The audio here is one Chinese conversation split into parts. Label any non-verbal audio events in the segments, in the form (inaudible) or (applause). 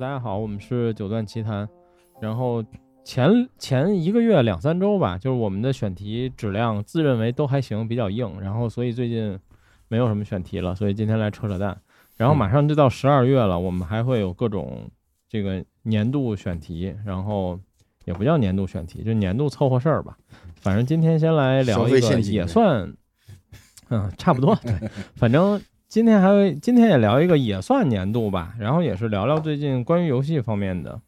大家好，我们是九段奇谈。然后前前一个月两三周吧，就是我们的选题质量自认为都还行，比较硬。然后所以最近没有什么选题了，所以今天来扯扯淡。然后马上就到十二月了，我们还会有各种这个年度选题，然后也不叫年度选题，就年度凑合事儿吧。反正今天先来聊一个，也算，嗯，差不多。对，反正今天还有今天也聊一个，也算年度吧。然后也是聊聊最近关于游戏方面的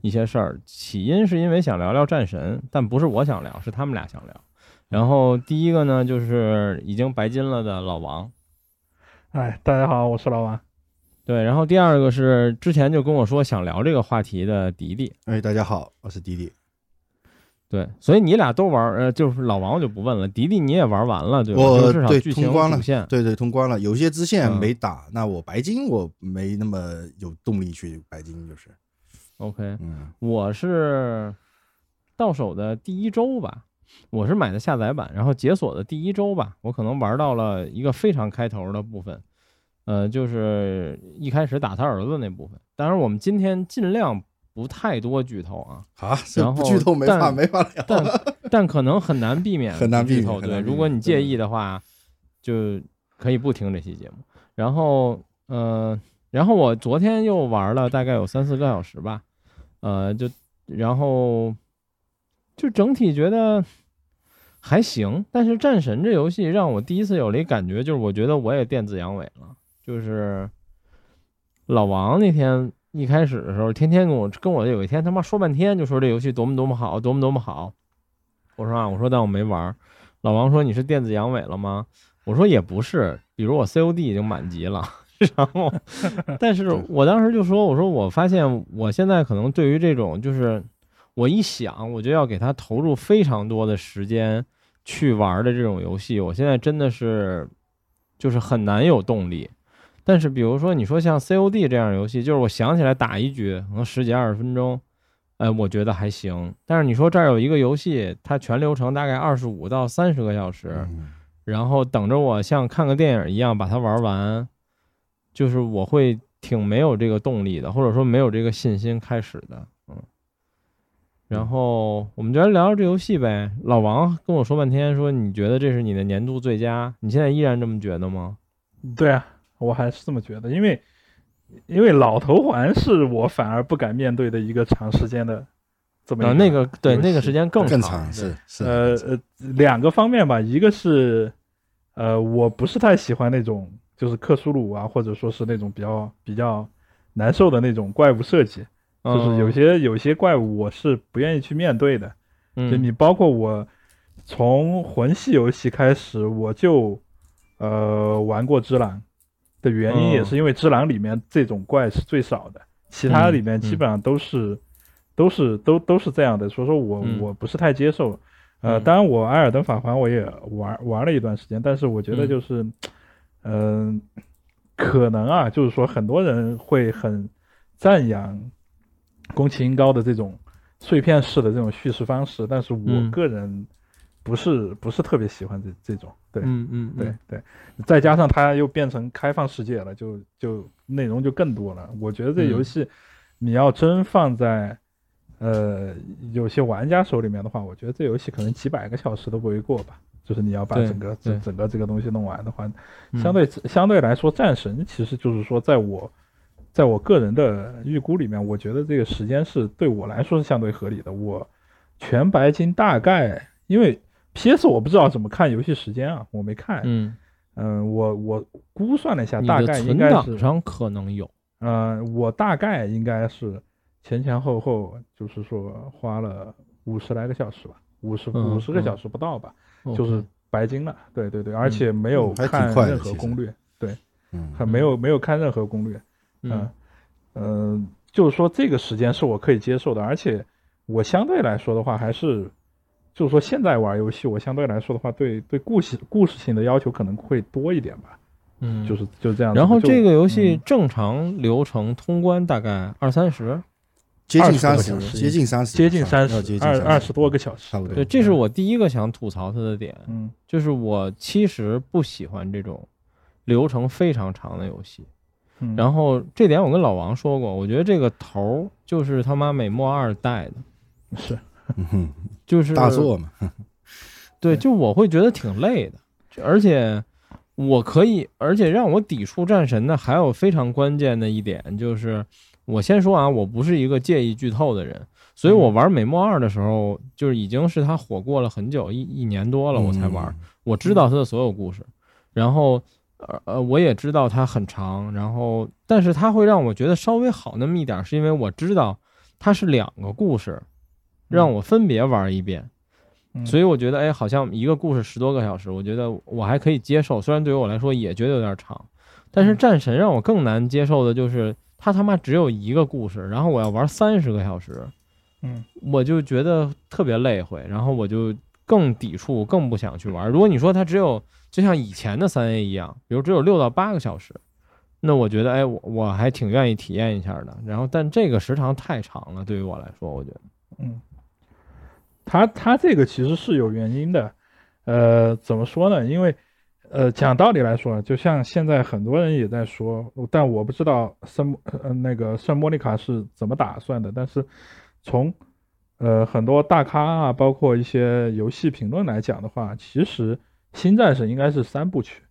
一些事儿。起因是因为想聊聊战神，但不是我想聊，是他们俩想聊。然后第一个呢，就是已经白金了的老王。哎，大家好，我是老王。对，然后第二个是之前就跟我说想聊这个话题的迪迪。哎，大家好，我是迪迪。对，所以你俩都玩，呃，就是老王我就不问了。迪迪你也玩完了，对吧？我至少剧情通关了，对对，通关了。有些支线没打，那我白金我没那么有动力去白金，就是。OK，嗯，我是到手的第一周吧，我是买的下载版，然后解锁的第一周吧，我可能玩到了一个非常开头的部分，呃，就是一开始打他儿子那部分。当然，我们今天尽量不太多剧透啊，啊，然后剧透没法但没法聊。但 (laughs) 但可能很难避免很难避免。对，如果你介意的话，就可以不听这期节目。然后，呃，然后我昨天又玩了大概有三四个小时吧，呃，就然后就整体觉得还行。但是战神这游戏让我第一次有了一感觉，就是我觉得我也电子阳痿了。就是老王那天一开始的时候，天天跟我跟我有一天他妈说半天，就说这游戏多么多么好，多么多么好。我说啊，我说但我没玩儿。老王说你是电子阳痿了吗？我说也不是，比如我 COD 已经满级了，(laughs) 然后，(laughs) 但是我当时就说，我说我发现我现在可能对于这种就是我一想我就要给他投入非常多的时间去玩的这种游戏，我现在真的是就是很难有动力。但是比如说你说像 COD 这样的游戏，就是我想起来打一局可能十几二十分钟，哎，我觉得还行。但是你说这儿有一个游戏，它全流程大概二十五到三十个小时，嗯然后等着我像看个电影一样把它玩完，就是我会挺没有这个动力的，或者说没有这个信心开始的，嗯。然后我们就来聊聊这游戏呗。老王跟我说半天，说你觉得这是你的年度最佳，你现在依然这么觉得吗？对啊，我还是这么觉得，因为因为老头环是我反而不敢面对的一个长时间的这么一啊，那个对那个时间更更长长是是呃呃两个方面吧，一个是呃我不是太喜欢那种就是克苏鲁啊，或者说是那种比较比较难受的那种怪物设计，就是有嗯些有些怪物我是不愿意去面对的。就嗯你包括我从魂系游戏开始，我就呃玩过只狼的原因，哦也是因为只狼里面这种怪是最少的，其他里面基本上都是、都是都都是这样的，所以说我、嗯。我不是太接受。呃，嗯。当然我艾尔登法环我也玩玩了一段时间，但是我觉得嗯。就是，嗯、可能啊，就是说很多人会很赞扬宫崎英高的这种碎片式的这种叙事方式，但是我嗯。个人不是、不是特别喜欢这这种，对、嗯嗯对对，再加上它又变成开放世界了，就就内容就更多了。我觉得这嗯游戏你要真放在呃有些玩家手里面的话，我觉得这游戏可能几百个小时都不为过吧。就是你要把整个对整整个这个东西弄完的话，嗯相对相对来说，战神其实就是说，在我在我个人的预估里面，我觉得这个时间是对我来说是相对合理的。我全白金大概因为 PS 我不知道怎么看游戏时间啊，我没看。嗯，嗯，我我估算了一下，大概应该是，上可能有，嗯，我大概应该是前前后后就是说花了五十来个小时吧，五十嗯五十个嗯。小时不到吧。就是白金了，对对对，而且没有看任何攻略，嗯还没有没有看任何攻略，嗯。嗯、就是说这个时间是我可以接受的，而且我相对来说的话，还是就是说现在玩游戏，我相对来说的话，对对故事故事性的要求可能会多一点吧，嗯，就是就这样然后这个游戏嗯。正常流程通关大概二三十，接近20三十个小，时。接近三十，接近三十要接近30二二十多个小时，差不多。对，这是我第一个想吐槽它的点，嗯。就是我其实不喜欢这种流程非常长的游戏。嗯。然后这点我跟老王说过，我觉得这个头儿就是他妈美墨二代的，是嗯哼，就是大作嘛，对，就我会觉得挺累的，而且我可以，而且让我抵触战神的还有非常关键的一点就是，我先说啊，我不是一个介意剧透的人，所以我玩美墨二的时候，就是已经是它火过了很久，一一年多了我才玩，我知道它的所有故事，然后呃呃，我也知道它很长，然后但是它会让我觉得稍微好那么一点儿，是因为我知道它是两个故事，让我分别玩一遍。嗯所以我觉得，哎，好像一个故事十多个小时，我觉得我还可以接受。虽然对于我来说也觉得有点长，但是战神让我更难接受的就是他他妈只有一个故事，然后我要玩三十个小时，嗯我就觉得特别累会，然后我就更抵触，更不想去玩。如果你说它只有就像以前的三 A 一样，比如只有六到八个小时，那我觉得，哎，我我还挺愿意体验一下的。然后，但这个时长太长了，对于我来说，我觉得，嗯，他他这个其实是有原因的，呃，怎么说呢？因为呃，讲道理来说，就像现在很多人也在说，但我不知道圣呃那个圣莫妮卡是怎么打算的，但是从呃很多大咖啊，包括一些游戏评论来讲的话，其实新战神应该是三部曲。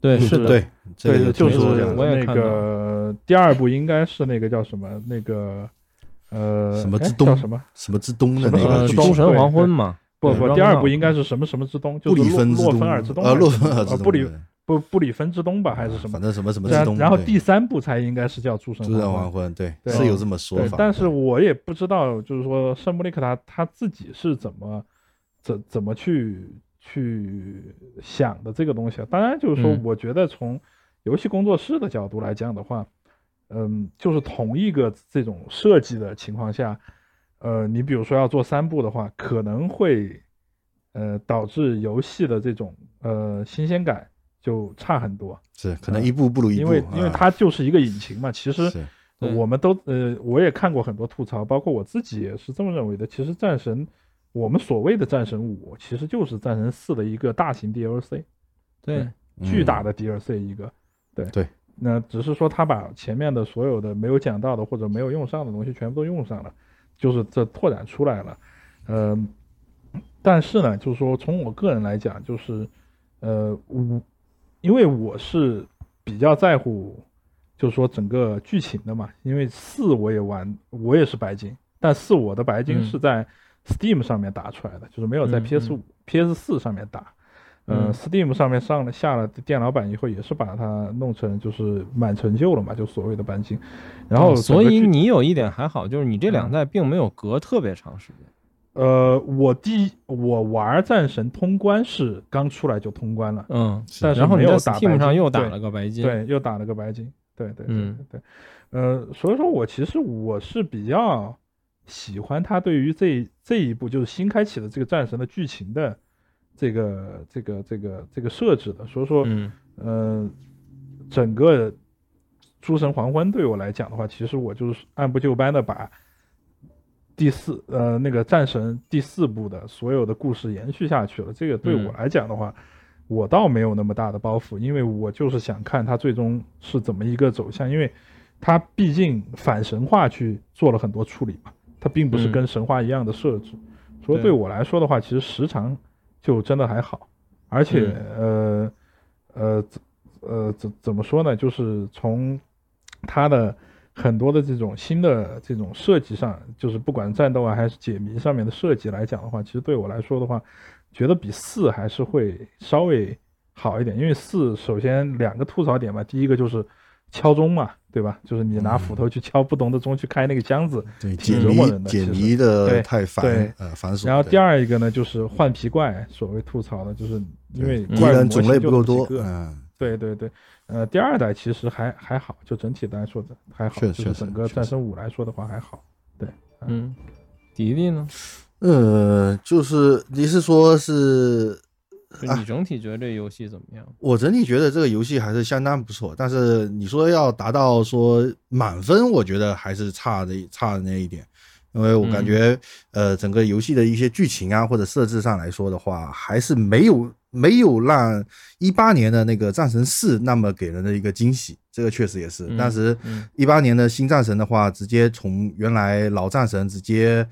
对，是是的，对，这个对，就是那我也看到个第二部应该是那个叫什么那个呃哎什么之东叫什么？什么之东的什么呃，那个诸神黄昏嘛，不不，第二部应该是什么什么之东，就布里是洛洛芬之东，芬尔之东呃，洛还是什么，芬尔之东，呃布里对不布里芬之东吧，还是什么反？正什么什么之东，然然后第三部才应该是叫诸神诸神黄昏。对，是有这么说法，，但是我也不知道，就是说圣布里克他他自己是怎么怎怎么去去想的这个东西啊。当然，就是说嗯，我觉得从游戏工作室的角度来讲的话，嗯，就是同一个这种设计的情况下，呃，你比如说要做三部的话，可能会呃导致游戏的这种呃新鲜感就差很多，是可能一步不如一步，因为因为啊它就是一个引擎嘛，其实。我们都呃，我也看过很多吐槽，包括我自己也是这么认为的。其实战神，我们所谓的战神五，其实就是战神四的一个大型 DLC，对，嗯巨大的 DLC 一个。对对，那只是说他把前面的所有的没有讲到的或者没有用上的东西全部都用上了，就是这拓展出来了。嗯、但是呢，就是说从我个人来讲，就是呃，我因为我是比较在乎，就是说整个剧情的嘛。因为四我也玩，我也是白金，但四我的白金嗯是在 Steam 上面打出来的，就是没有在嗯 PS 五、PS 四上面打。呃嗯，Steam 上面上了下了电脑版以后，也是把它弄成就是满成就了嘛，就所谓的白金。然后哦所以你有一点还好，就是你这两嗯代并没有隔特别长时间。呃，我第我玩战神通关是刚出来就通关了，嗯，是但是然后你在 Steam 上又打了个白金，对，又打了个白金，对对对对，呃，所以说我其实我是比较喜欢他对于这这一部就是新开启的这个战神的剧情的这个这个这个这个设置的，所以说，嗯。呃，整个诸神黄昏对我来讲的话，其实我就是按部就班的把第四呃那个战神第四部的所有的故事延续下去了。这个对我嗯来讲的话，我倒没有那么大的包袱，因为我就是想看它最终是怎么一个走向，因为它毕竟反神话去做了很多处理嘛，它并不是嗯。跟神话一样的设置，所以对对。我来说的话，其实时长就真的还好，而且、呃呃怎呃怎怎么说呢？就是从它的很多的这种新的这种设计上，就是不管战斗啊还是解谜上面的设计来讲的话，其实对我来说的话，觉得比四还是会稍微好一点，因为四首先两个吐槽点吧，第一个就是敲钟嘛，对吧？就是你拿斧头去敲不同的钟去开那个箱子，对挺解谜折磨人的解谜的太烦对呃繁琐，然后第二一个呢就是换皮怪，所谓吐槽的就是因为怪人种类不够多，嗯，对对对，呃，第二代其实还还好，就整体来说的还好，就是整个战神五来说的话还好。对嗯，迪迪呢？呃，就是你是说是就你整体觉得这游戏怎么样？我整体觉得这个游戏还是相当不错，但是你说要达到说满分，我觉得还是差的差的那一点，因为我感觉、呃整个游戏的一些剧情啊或者设置上来说的话，还是没有没有让一八年的那个战神四那么给人的一个惊喜，这个确实也是。嗯当时嗯一八年的新战神的话，直接从原来老战神直接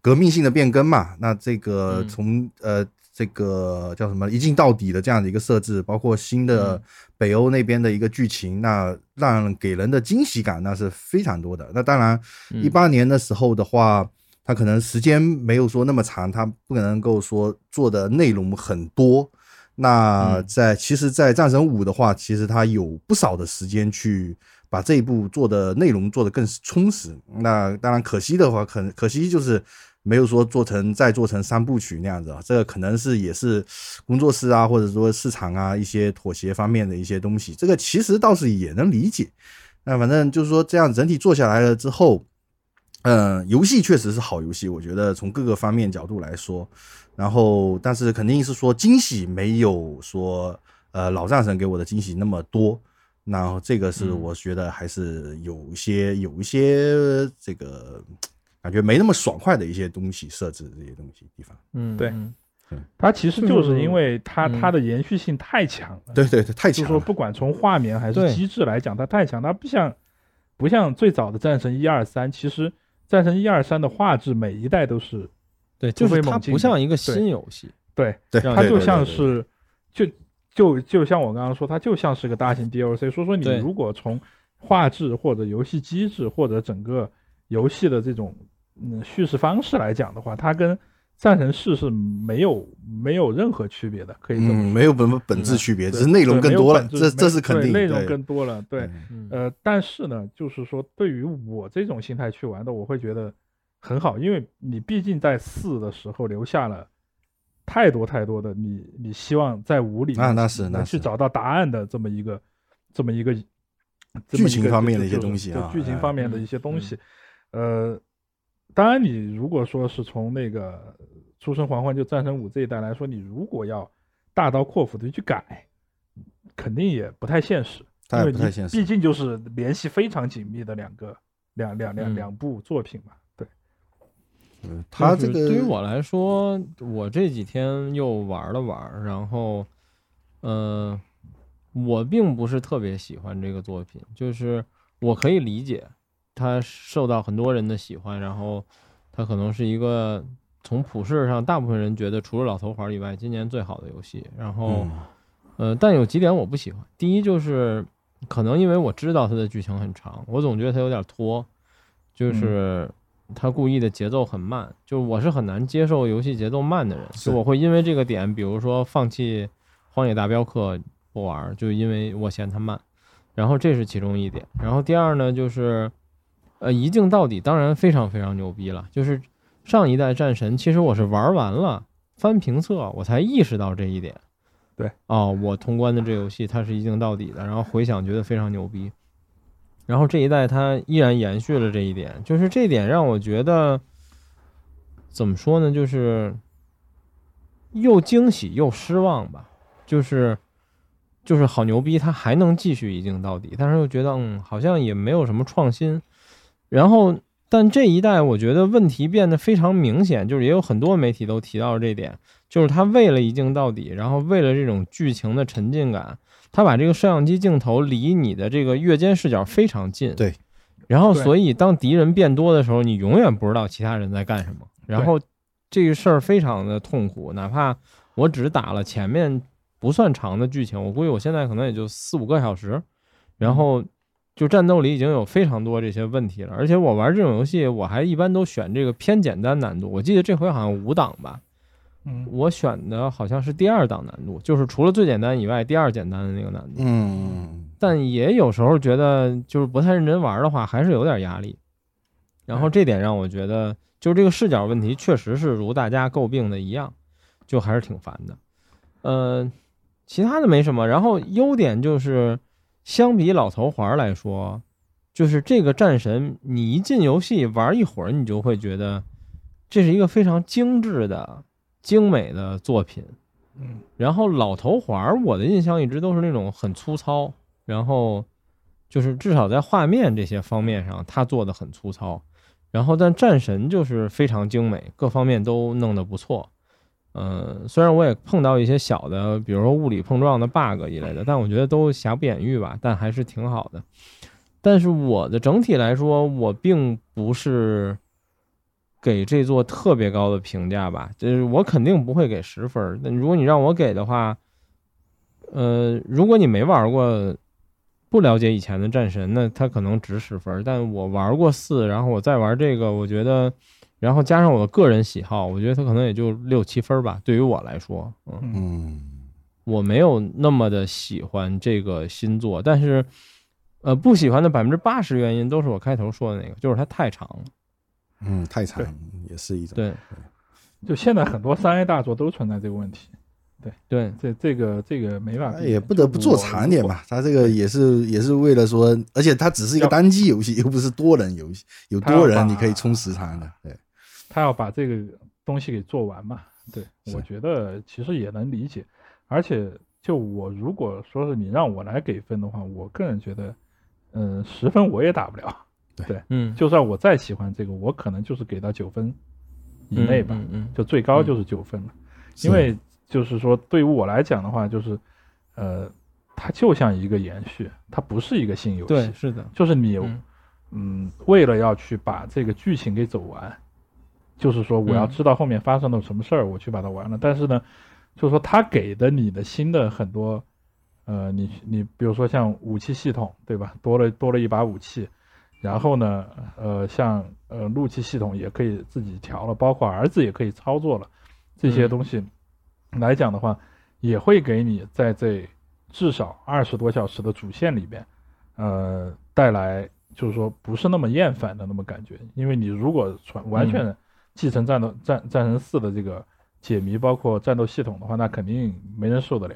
革命性的变更嘛，那这个嗯从、呃这个叫什么一镜到底的这样的一个设置，包括新的嗯北欧那边的一个剧情，那让给人的惊喜感那是非常多的。那当然，嗯一八年的时候的话，它可能时间没有说那么长，它不可能够说做的内容很多。那嗯在其实，在战神五的话，其实它有不少的时间去把这一部做的内容做得更充实。那当然可惜的话，可能可惜就是没有说做成再做成三部曲那样子啊。这个可能是也是工作室啊，或者说市场啊一些妥协方面的一些东西。这个其实倒是也能理解。那反正就是说这样整体做下来了之后，嗯，游戏确实是好游戏，我觉得从各个方面角度来说，然后但是肯定是说惊喜没有说呃老战神给我的惊喜那么多，然后这个是嗯我觉得还是有一些有一些这个感觉没那么爽快的一些东西设置这些东西地方。嗯对。嗯。它其实就是因为它嗯它的延续性太强了，对对对，太就是说。不管从画面还是机制来讲，它太强，它不像不像最早的战神一二三，其实战神一二三的画质每一代都是对，就是它突飞猛进的。不像一个新游戏，对，对，它就像是就就就像我刚刚说，它就像是个大型 DLC。所以说，你对。如果从画质或者游戏机制或者整个游戏的这种嗯叙事方式来讲的话，它跟战神四是没有没有任何区别的，可以这么嗯，说。没有本本质区别，只是内容更多了，这这是肯定。对内容更多了。对，呃，但是呢，就是说，对于我这种心态去玩的，我会觉得很好，因为你毕竟在四的时候留下了太多太多的你你希望在五里面啊那是那是去找到答案的这么一个这么一个剧情么一个方面的一些东西剧情方面的嗯一些东西，呃，当然你如果说是从那个出生黄昏就战神五这一代来说，你如果要大刀阔斧的去改，肯定也不太现实。因为你也不太现实毕竟就是联系非常紧密的两个两两两嗯两部作品嘛。对，嗯它这个对于我来说，我这几天又玩了玩，然后，呃，我并不是特别喜欢这个作品，就是我可以理解它受到很多人的喜欢，然后它可能是一个从普世上大部分人觉得除了老头环以外，今年最好的游戏。然后，嗯呃，但有几点我不喜欢。第一就是可能因为我知道它的剧情很长，我总觉得它有点拖，就是它故意的节奏很慢，就我是很难接受游戏节奏慢的人，我会因为这个点，比如说放弃《荒野大镖客》不玩儿，就因为我嫌它慢。然后这是其中一点，然后第二呢就是，呃，一镜到底当然非常非常牛逼了，就是上一代战神，其实我是玩完了翻评测，我才意识到这一点。对，哦，我通关的这游戏它是一镜到底的，然后回想觉得非常牛逼。然后这一代它依然延续了这一点，就是这点让我觉得怎么说呢，就是又惊喜又失望吧，就是就是好牛逼，它还能继续一镜到底，但是又觉得嗯，好像也没有什么创新。然后，但这一代我觉得问题变得非常明显，就是也有很多媒体都提到这点，就是他为了一镜到底，然后为了这种剧情的沉浸感，他把这个摄像机镜头离你的这个越肩视角非常近。对。然后，所以当敌人变多的时候，你永远不知道其他人在干什么。然后这个事儿非常的痛苦，哪怕我只打了前面不算长的剧情，我估计我现在可能也就四五个小时，然后就战斗里已经有非常多这些问题了。而且我玩这种游戏，我还一般都选这个偏简单难度。我记得这回好像五档吧，嗯，我选的好像是第二档难度，就是除了最简单以外，第二简单的那个难度。嗯，但也有时候觉得，就是不太认真玩的话，还是有点压力。然后这点让我觉得，就是这个视角问题确实是如大家诟病的一样，就还是挺烦的。呃，其他的没什么。然后优点就是，相比老头环来说，就是这个战神，你一进游戏玩一会儿，你就会觉得这是一个非常精致的、精美的作品。嗯，然后老头环，我的印象一直都是那种很粗糙，然后就是至少在画面这些方面上，他做的很粗糙。然后但战神就是非常精美，各方面都弄得不错。呃，虽然我也碰到一些小的，比如说物理碰撞的 bug 一类的，但我觉得都瑕不掩瑜吧，但还是挺好的。但是我的整体来说，我并不是给这座特别高的评价吧，就是我肯定不会给十分如果你让我给的话，呃，如果你没玩过，不了解以前的战神，那他可能值十分儿。但我玩过四，然后我再玩这个，我觉得。然后加上我的个人喜好，我觉得他可能也就六七分吧。对于我来说，嗯，嗯我没有那么的喜欢这个新作，但是，呃，不喜欢的百分之八十原因都是我开头说的那个，就是它太长了。嗯，太长也是一种。对就现在很多三 A 大作都存在这个问题，对对，这这个这个没办法，那也不得不做长点吧。它这个也是也是为了说，而且它只是一个单机游戏，又不是多人游戏，有多人你可以充时长的。对，他要把这个东西给做完嘛。对，我觉得其实也能理解。而且，就我如果说是你让我来给分的话，我个人觉得，嗯，十分我也打不了。(laughs) 嗯，就算我再喜欢这个，我可能就是给到九分以内吧，嗯嗯就最高就是九分了。因为就是说，对于我来讲的话，就是，呃，它就像一个延续，它不是一个新游戏。对，是的，就是你嗯嗯，为了要去把这个剧情给走完，就是说我要嗯知道后面发生了什么事儿，我去把它完了。但是呢，就是说他给的你的新的很多，呃，你你比如说像武器系统，对吧？多了多了一把武器，然后呢，呃，像呃怒气系统也可以自己调了，包括儿子也可以操作了，这些嗯东西来讲的话，也会给你在这至少二十多小时的主线里边，呃，带来就是说不是那么厌烦的那么感觉。因为你如果传完全继承战斗战战神四的这个解谜，包括战斗系统的话，那肯定没人受得了。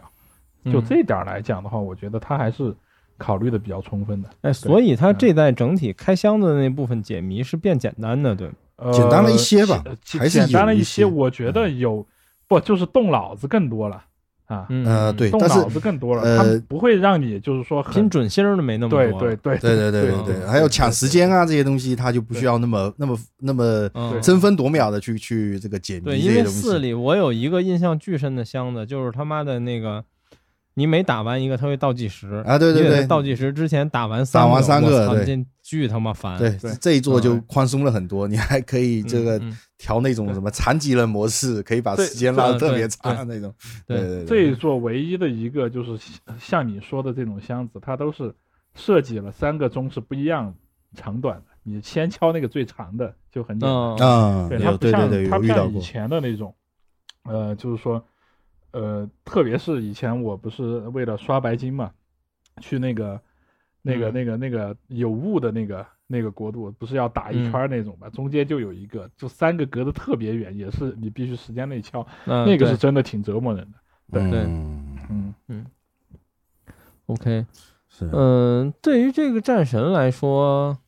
就嗯这点儿来讲的话，我觉得他还是考虑的比较充分的。哎，所以它嗯这代整体开箱的那部分解谜是变简单的，对吗？呃，简单了一些吧还是简单了一些我觉得有不就是动脑子更多了啊，嗯，对，但是动脑子更多了，呃不会让你就是说很拼准星儿的没那么多。对对，对对对对对对对，还有抢时间啊这些东西，它就不需要那么那么那么争分夺秒的去去这个解对，因为谜这些东西。四里我有一个印象巨深的箱子，就是他妈的那个，你每打完一个，它会倒计时啊对对对倒计时之前打完打完三个对巨他妈烦。对对，这一座就嗯宽松了很多，你还可以嗯，这个嗯调那种什么残疾人模式，可以把时间拉得特别长的那种。对对这一座唯一的一个就是像你说的这种箱子，它都是设计了三个钟是不一样长短的，你先敲那个最长的就很简单。嗯啊，对，它不像对对对，它不像以有遇到过。前的那种，呃，就是说，呃，特别是以前我不是为了刷白金嘛，去那个那个嗯那个那个有雾的那个那个国度，不是要打一嗯圈那种吧，中间就有一个，就三个隔得特别远，也是你必须时间内敲，嗯那个是真的挺折磨人的。对对嗯，嗯，OK。是嗯，对于这个战神来说，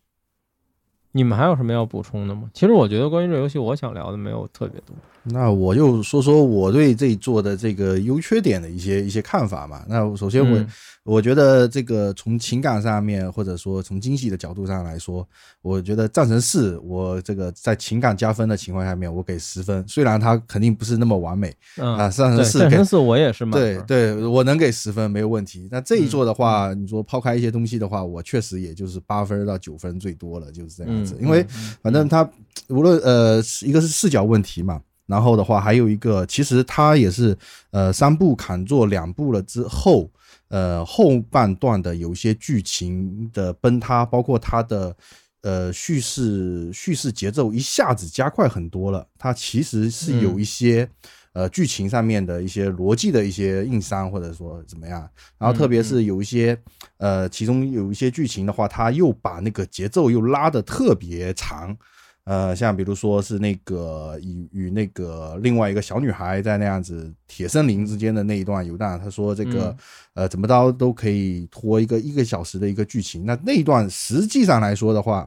你们还有什么要补充的吗？其实我觉得关于这游戏，我想聊的没有特别多。那我就说说我对这一座的这个优缺点的一些一些看法嘛。那首先我、嗯我觉得这个从情感上面，或者说从惊喜的角度上来说，我觉得战神四我这个在情感加分的情况下面，我给十分。虽然它肯定不是那么完美嗯啊，战神对，四给战神四我也是满分。对对，我能给十分没有问题。那这一座的嗯话，你说抛开一些东西的话，我确实也就是八分到九分最多了，就是这样子。嗯因为嗯反正它无论呃一个是视角问题嘛，然后的话还有一个，其实它也是呃三部砍做两部了之后，呃后半段的有一些剧情的崩塌，包括它的。呃，叙事叙事节奏一下子加快很多了，它其实是有嗯一些、呃剧情上面的一些逻辑的一些硬伤，或者说怎么样。然后特别是有一些呃，其中有一些剧情的话，它又把那个节奏又拉得特别长。呃，像比如说是那个与与那个另外一个小女孩在那样子铁森林之间的那一段游荡，他说这个、嗯。呃怎么着都可以拖一个一个小时的一个剧情，那那一段实际上来说的话，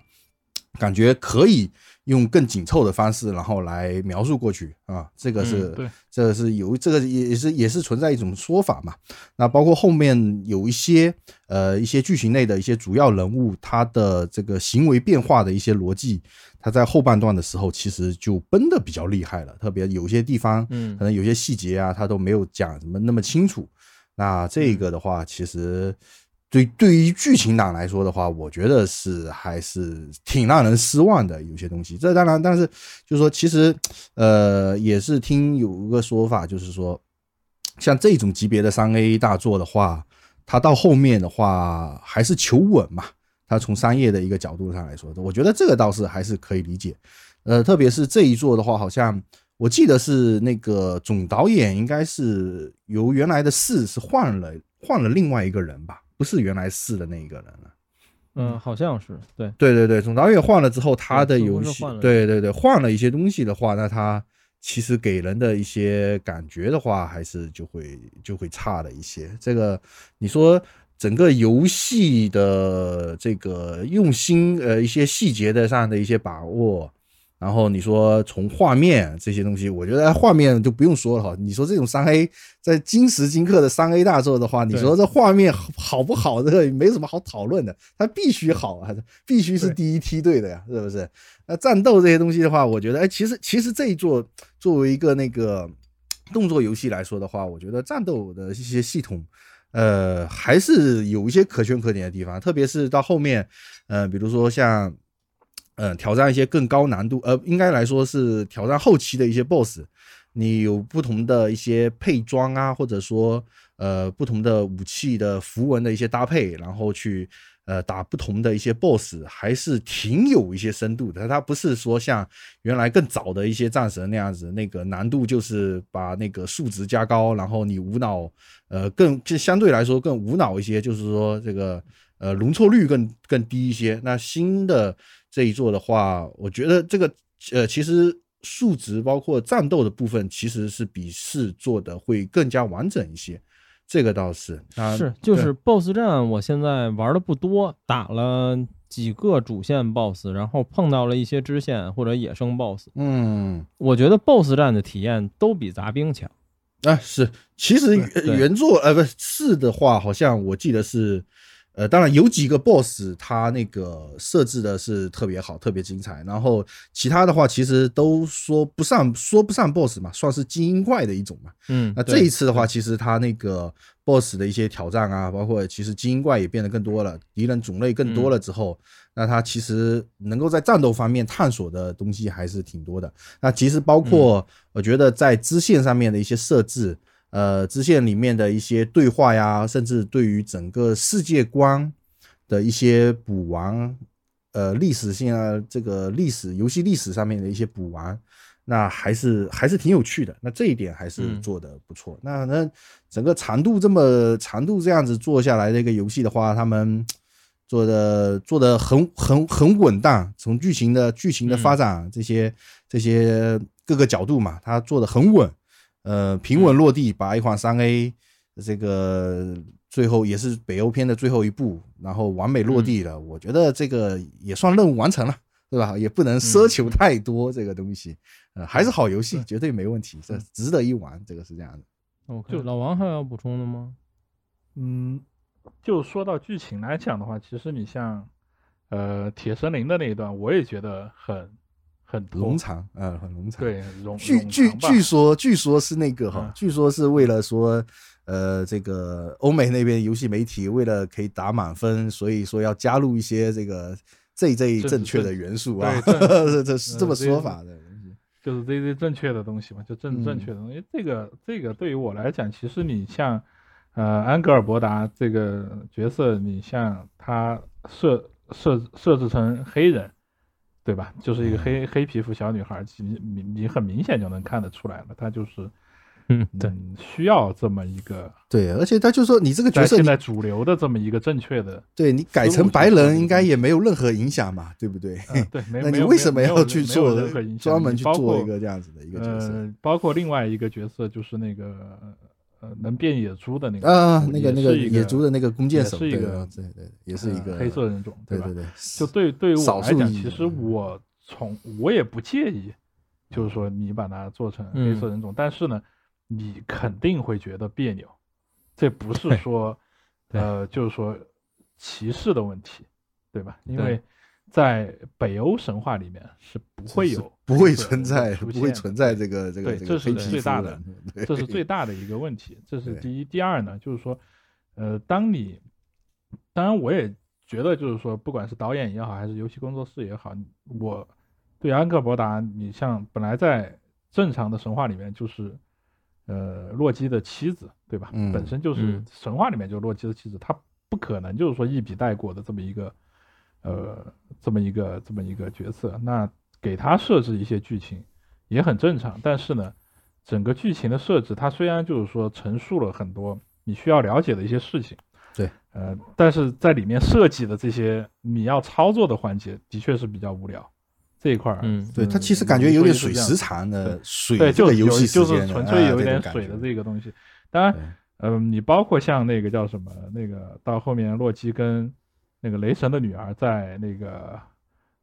感觉可以用更紧凑的方式，然后来描述过去啊，这个是、对，这个是有这个也也是也是存在一种说法嘛。那包括后面有一些呃一些剧情内的一些主要人物，他的这个行为变化的一些逻辑，他在后半段的时候其实就崩的比较厉害了，特别有些地方嗯可能有些细节啊，他都没有讲什么那么清楚。那这个的话，其实对对于剧情党来说的话，我觉得是还是挺让人失望的。有些东西，这当然，但是就是说，其实呃，也是听有一个说法，就是说，像这种级别的三 A 大作的话，它到后面的话还是求稳嘛。它从商业的一个角度上来说，我觉得这个倒是还是可以理解。呃，特别是这一座的话，好像我记得是那个总导演应该是由原来的四是换了换了另外一个人吧，不是原来四的那一个人了。嗯，好像是对，对对对，总导演换了之后，他的游戏对对对，换了一些东西的话，那他其实给人的一些感觉的话，还是就会就会差了一些。这个你说整个游戏的这个用心，呃，一些细节的上的一些把握。然后你说从画面这些东西，我觉得画面就不用说了哈。你说这种三 A 在今时今刻的三 A 大作的话，你说这画面好不好？这个没什么好讨论的，它必须好啊，必须是第一梯队的呀，是不是？那战斗这些东西的话，我觉得，哎，其实其实这一座作为一个那个动作游戏来说的话，我觉得战斗的一些系统，呃，还是有一些可圈可点的地方，特别是到后面，呃，比如说像。嗯、呃，挑战一些更高难度，呃，应该来说是挑战后期的一些 BOSS，你有不同的一些配装啊，或者说呃不同的武器的符文的一些搭配，然后去呃打不同的一些 BOSS，还是挺有一些深度的。它不是说像原来更早的一些战神那样子，那个难度就是把那个数值加高，然后你无脑，呃，更就相对来说更无脑一些，就是说这个呃容错率更更低一些。那新的。这一座的话，我觉得这个呃，其实数值包括战斗的部分，其实是比四做的会更加完整一些。这个倒是是，就是 BOSS 战，我现在玩的不多，打了几个主线 BOSS，然后碰到了一些支线或者野生 BOSS。嗯，我觉得 BOSS 战的体验都比杂兵强。啊，是，其实原作呃不是的话，好像我记得是。呃，当然有几个 boss，他那个设置的是特别好，特别精彩。然后其他的话，其实都说不上，说不上 boss 嘛，算是精英怪的一种嘛。嗯，那这一次的话，其实他那个 boss 的一些挑战啊，包括其实精英怪也变得更多了，敌人种类更多了之后，嗯、那他其实能够在战斗方面探索的东西还是挺多的。那其实包括我觉得在支线上面的一些设置。呃，支线里面的一些对话呀，甚至对于整个世界观的一些补完，呃，历史性啊，这个历史游戏历史上面的一些补完，那还是还是挺有趣的。那这一点还是做的不错。嗯、那那整个长度这么长度这样子做下来的一个游戏的话，他们做的做的很很很稳当，从剧情的剧情的发展这些、嗯、这些各个角度嘛，他做的很稳。呃，平稳落地，把一款三 A 这个最后也是北欧篇的最后一步，然后完美落地了。嗯、我觉得这个也算任务完成了，对吧？也不能奢求太多这个东西，呃，还是好游戏，绝对没问题，这值得一玩。这个是这样的。OK，就老王还要补充的吗？嗯，就说到剧情来讲的话，其实你像呃铁森林的那一段，我也觉得很。很冗长，呃，很冗长。对，据据据说，据说是那个哈，嗯、据说是为了说，呃，这个欧美那边游戏媒体为了可以打满分，所以说要加入一些这个 ZZ 正确的元素啊，(laughs) 这这是这么说法的。就是 ZZ 正确的东西嘛，就正正确的东西。这个这个对于我来讲，其实你像呃安格尔伯达这个角色，你像他设设设置成黑人。对吧？就是一个黑、嗯、黑皮肤小女孩，你你你很明显就能看得出来了，她就是，(laughs) 嗯，对，需要这么一个对，而且他就说你这个角色现在主流的这么一个正确的，对你改成白人应该也没有任何影响嘛，对不对？嗯、对，(laughs) 那你为什么要去做任何影响？专门去做一个这样子的一个角色？呃，包括另外一个角色就是那个。呃，能变野猪的那个啊，那个那个野猪的那个弓箭手，是一个对对，也是一个黑色人种，对吧？对对，就对对于我来讲，其实我从我也不介意，就是说你把它做成黑色人种，但是呢，你肯定会觉得别扭。这不是说，呃，就是说歧视的问题，对吧？因为在北欧神话里面是不会有不会存在，不会存在这个这个对这是这个最大的 (laughs) 这是最大的一个问题，这是第一。第二呢，就是说，呃，当你，当然我也觉得，就是说，不管是导演也好，还是游戏工作室也好，我对安克伯达，你像本来在正常的神话里面就是，呃，洛基的妻子，对吧？嗯本身就是嗯神话里面就是洛基的妻子，他不可能就是说一笔带过的这么一个，呃，这么一个这么一个角色。那给他设置一些剧情也很正常，但是呢，整个剧情的设置，它虽然就是说陈述了很多你需要了解的一些事情，对，呃，但是在里面设计的这些你要操作的环节，的确是比较无聊。这一块儿，嗯对他其实感觉有点水时长的水对，就有这个游戏时就是纯粹啊有一点这种感觉水的这个东西。当然，对嗯，你包括像那个叫什么，那个到后面洛基跟那个雷神的女儿在那个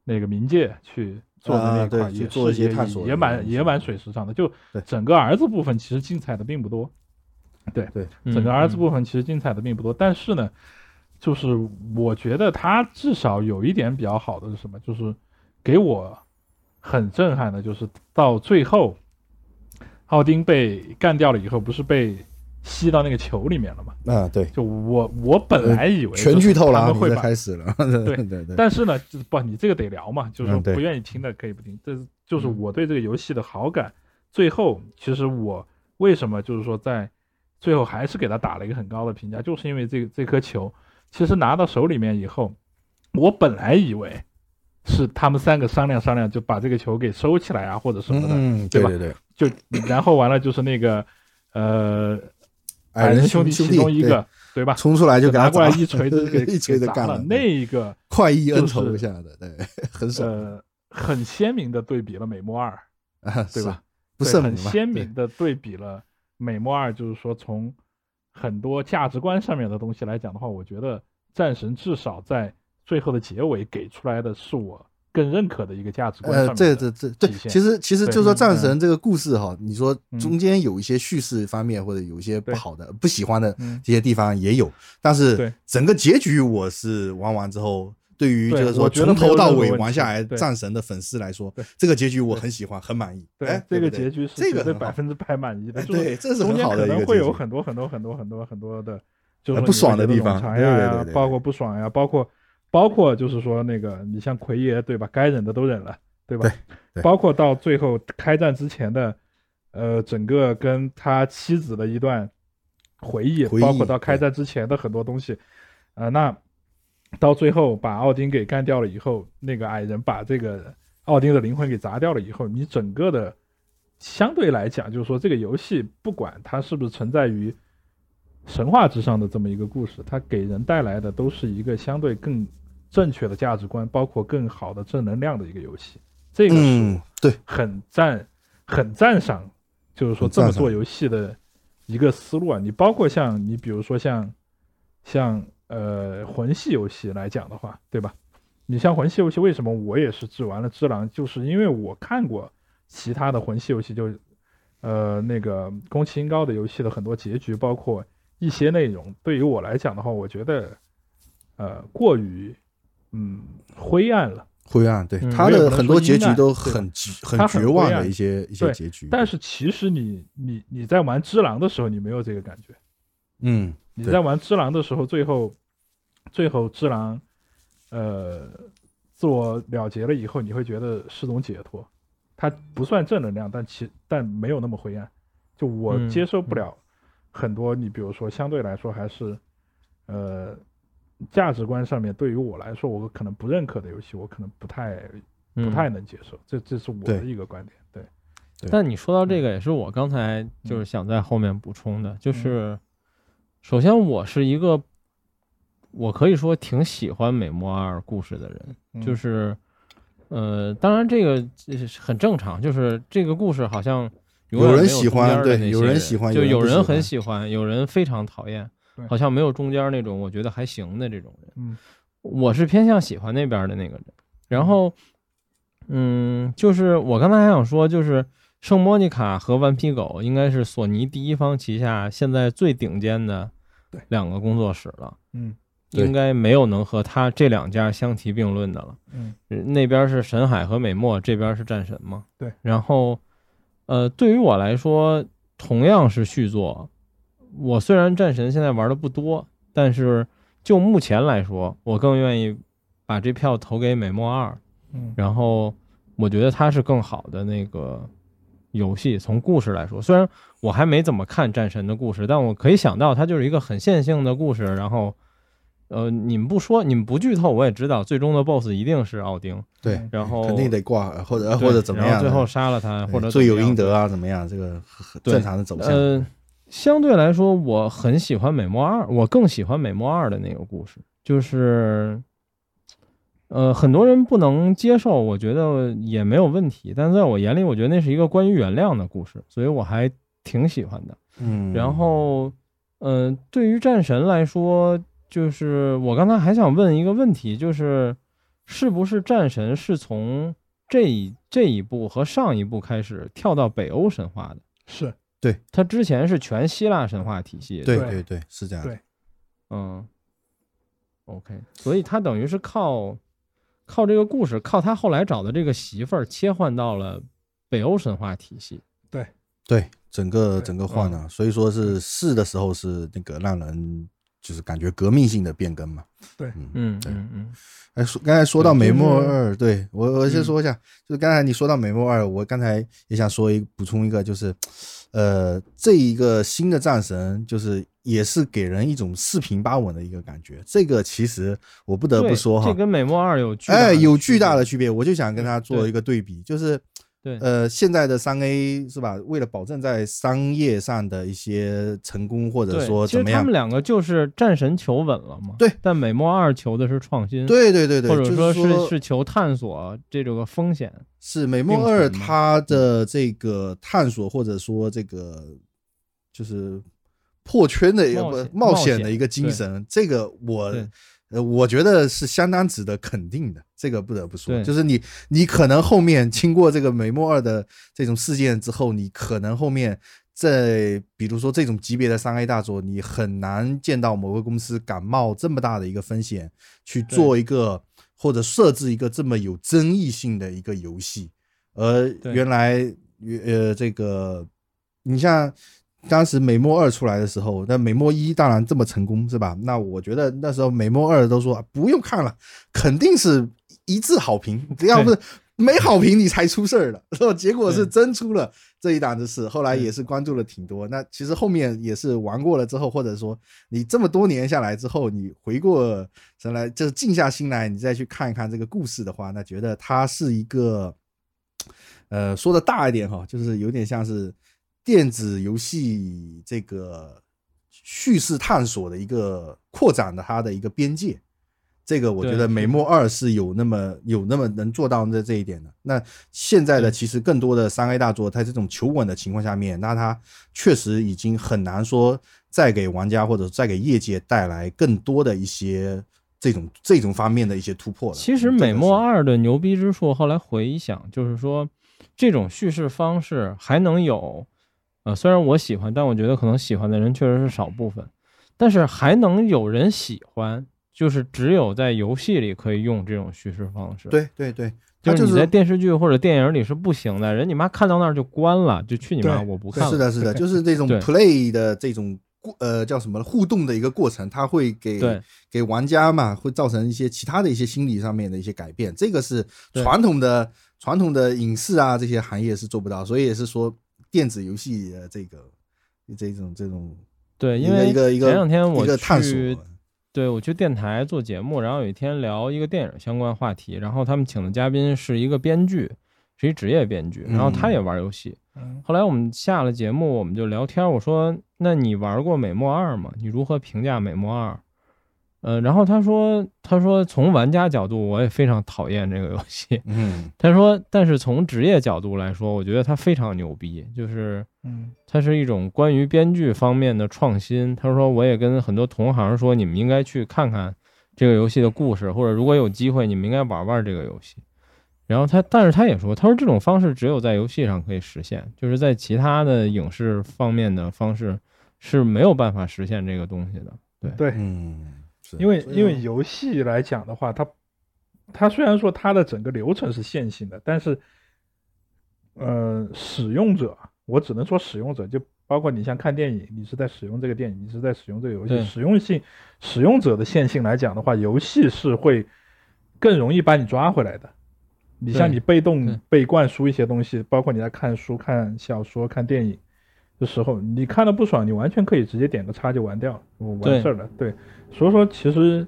那个冥界去做的啊那一块儿，对去也做一些探索的也蛮也蛮水时尚的。就整个儿子部分其实精彩的并不多，对对，嗯整个儿子嗯部分其实精彩的并不多。但是呢，就是我觉得他至少有一点比较好的是什么？就是给我很震撼的，就是到最后，奥丁被干掉了以后，不是被吸到那个球里面了嘛？啊对，就我我本来以为全剧透了会把，开始了，(laughs) 对对对对，但是呢，就是不，你这个得聊嘛，就是说不愿意听的可以不听。这就是嗯我对这个游戏的好感。最后，其实我为什么就是说在最后还是给他打了一个很高的评价，就是因为这个这颗球，其实拿到手里面以后，我本来以为是他们三个商量商量就把这个球给收起来啊，或者什么的，嗯，对吧对对对，就然后完了就是那个呃矮人人兄弟其中一个，对吧？冲出来就给他拿过来 (laughs) 一锤子给一锤子干了，那一个快意恩就是仇下的，对，很爽呃很鲜明的对比了美墨二，啊，对吧？不是很鲜明的对比了美墨二，就是说从很多价值观上面的东西来讲的话，我觉得战神至少在最后的结尾给出来的是我更认可的一个价值观呃，这这这这其实其实对就说嗯战神这个故事哈，你说嗯。中间有一些叙事方面或者有一些不好的、不喜欢的嗯。这些地方也有，但是整个结局我是玩完之后，对于就是说从头到尾玩下来战神的粉丝来说，这个结局我很喜欢，很满意。对、哎这个结局？是这个很好对百分之百满意的，对，这是中间很好的一可能会。有很多很多很多很多很多的，就是不爽的地方对对对包括不爽呀，包括包括就是说那个你像奎爷对吧？该忍的都忍了，对吧？对包括到最后开战之前的，呃，整个跟他妻子的一段回忆，回忆包括到开战之前的很多东西，呃，那到最后把奥丁给干掉了以后，那个矮人把这个奥丁的灵魂给砸掉了以后，你整个的相对来讲，就是说这个游戏不管它是不是存在于神话之上的这么一个故事，它给人带来的都是一个相对更正确的价值观，包括更好的正能量的一个游戏。这个是嗯，对，很赞很赞赏，就是说这么做游戏的一个思路啊。你包括像你比如说像像呃魂系游戏来讲的话，对吧？你像魂系游戏，为什么我也是只玩了《只狼》，就是因为我看过其他的魂系游戏，就呃那个宫崎英高的游戏的很多结局，包括一些内容，对于我来讲的话，我觉得呃过于嗯灰暗了。灰暗，对嗯他的很多结局都很很绝望的一些一些结局。但是其实你你你在玩《只狼》的时候，你没有这个感觉。嗯，你在玩《只狼》的时候，最后最后只狼呃自我了结了以后，你会觉得是种解脱。它不算正能量，但其但没有那么灰暗。就我嗯接受不了很多，你比如说相对来说还是呃价值观上面，对于我来说，我可能不认可的游戏，我可能不太不嗯太能接受。这这是我的一个观点。对，但你说到这个，也是我刚才嗯就是想在后面补充的，就是首先我是一个，我可以说挺喜欢美墨二故事的人，嗯。就是呃，当然这个是很正常，就是这个故事好像有人喜欢对有人喜欢就有人很喜欢，有人非常讨厌对，好像没有中间那种我觉得还行的这种人。嗯我是偏向喜欢那边的那个人。然后，嗯，就是我刚才还想说，就是圣莫妮卡和顽皮狗应该是索尼第一方旗下现在最顶尖的对两个工作室了，嗯应该没有能和他这两家相提并论的了。嗯呃那边是神海和美墨，这边是战神嘛？对。然后，呃，对于我来说，同样是续作，我虽然战神现在玩的不多，但是就目前来说，我更愿意把这票投给美墨二。嗯然后，我觉得它是更好的那个游戏。从故事来说，虽然我还没怎么看战神的故事，但我可以想到它就是一个很线性的故事。然后，呃，你们不说，你们不剧透，我也知道最终的 BOSS 一定是奥丁。对，然后肯定得挂，或者或者怎么样最后杀了他，或者罪有应得啊，怎么样？这个很正常的走向。呃，相对来说，我很喜欢美墨二，我更喜欢美墨二的那个故事，就是，呃，很多人不能接受，我觉得也没有问题，但在我眼里，我觉得那是一个关于原谅的故事，所以我还挺喜欢的。嗯，然后，嗯、对于战神来说，就是我刚才还想问一个问题，就是是不是战神是从这一这一部和上一部开始跳到北欧神话的？是它之前是全希腊神话体系，对对。对对，是这样。对。嗯，OK，所以他等于是靠靠这个故事，靠他后来找的这个媳妇儿切换到了北欧神话体系。对。对，整个整个换了，所以说是试的时候是那个让人就是感觉革命性的变更嘛。对。嗯嗯对。嗯嗯，哎，说刚才说到美墨就是二，对我我先嗯。说一下，就是刚才你说到美墨二，我刚才也想说一补充一个，就是呃，这一个新的战神，就是也是给人一种四平八稳的一个感觉。这个其实我不得不说哈这，跟美墨二有巨大哎，有巨大的区别，我就想跟对它做一个对比，就是对呃，现在的三 A 是吧？为了保证在商业上的一些成功，或者，说怎么样其实他们，两个就是战神求稳了嘛。对，但美墨二求的是创新，，对对对对，或者说是是是求探索这种个风险。是美墨二存嘛它的这个探索，或者说这个就是破圈的一个不冒险的一个精神，这个我对呃我觉得是相当值得肯定的，这个不得不说，就是你你可能后面经过这个美墨二的这种事件之后，你可能后面。在比如说这种级别的三 A 大作，你很难见到某个公司敢冒这么大的一个风险去做一个或者设置一个这么有争议性的一个游戏。而原来呃这个，你像当时美墨二出来的时候，那美墨一当然这么成功是吧？那我觉得那时候美墨二都说啊不用看了，肯定是一致好评，要不是没好评你才出事儿了，是吧？结果是真出了这一档子事，后来也是关注了挺多。那其实后面也是玩过了之后，或者说你这么多年下来之后，你回过神来，就是静下心来，你再去看一看这个故事的话，那觉得它是一个，呃，说的大一点哈，就是有点像是电子游戏这个叙事探索的一个扩展的它的一个边界。这个我觉得美墨二是有那么有那么能做到的这一点的。那现在的其实更多的三 A 大作，在这种求稳的情况下面，那它确实已经很难说再给玩家或者再给业界带来更多的一些这种这种方面的一些突破了。其实美墨是二的牛逼之处，后来回想，就是说这种叙事方式还能有，呃，虽然我喜欢，但我觉得可能喜欢的人确实是少部分，但是还能有人喜欢，就是只有在游戏里可以用这种叙事方式。，对对对，它就是是你在电视剧或者电影里是不行的，人你妈看到那儿就关了，就去你妈，我不看了。是的，是的，就是这种 play 的这种过呃叫什么互动的一个过程，它会给对给玩家嘛，会造成一些其他的一些心理上面的一些改变。这个是传统的传统的影视啊这些行业是做不到，所以也是说电子游戏的这个这种这种对，因为一个一个前两天我一个探去索。对我去电台做节目，然后有一天聊一个电影相关话题，然后他们请的嘉宾是一个编剧，是一职业编剧，然后他也玩游戏。嗯后来我们下了节目，我们就聊天，我说：“那你玩过美墨二吗？你如何评价美墨二？”呃，然后他说：“他说从玩家角度，我也非常讨厌这个游戏。嗯，他说，但是从职业角度来说，我觉得它非常牛逼，就是嗯它是一种关于编剧方面的创新。他说，我也跟很多同行说，你们应该去看看这个游戏的故事，或者如果有机会，你们应该玩玩这个游戏。然后他，但是他也说，他说这种方式只有在游戏上可以实现，就是在其他的影视方面的方式是没有办法实现这个东西的。对，对，嗯，是因为因为游戏来讲的话，它它虽然说它的整个流程是线性的，但是呃，使用者我只能说使用者，就包括你像看电影，你是在使用这个电影，你是在使用这个游戏，使用性使用者的线性来讲的话，游戏是会更容易把你抓回来的。你像你被动被灌输一些东西，包括你在看书、看小说、看电影的时候，你看的不爽，你完全可以直接点个叉就完掉了，我完事儿了。对，所以说其实，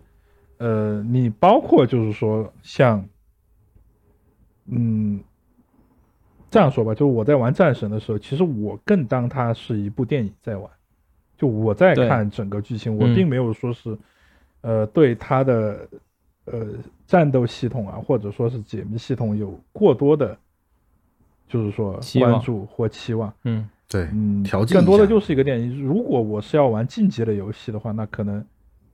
呃，你包括就是说像，嗯，这样说吧，就是我在玩战神的时候，其实我更当它是一部电影在玩，就我在看整个剧情，我嗯并没有说是，呃，对它的呃战斗系统啊，或者说是解谜系统有过多的，就是说关注或期望。嗯，对，嗯，调剂更多的就是一个电影。如果我是要玩竞技类游戏的话，那可能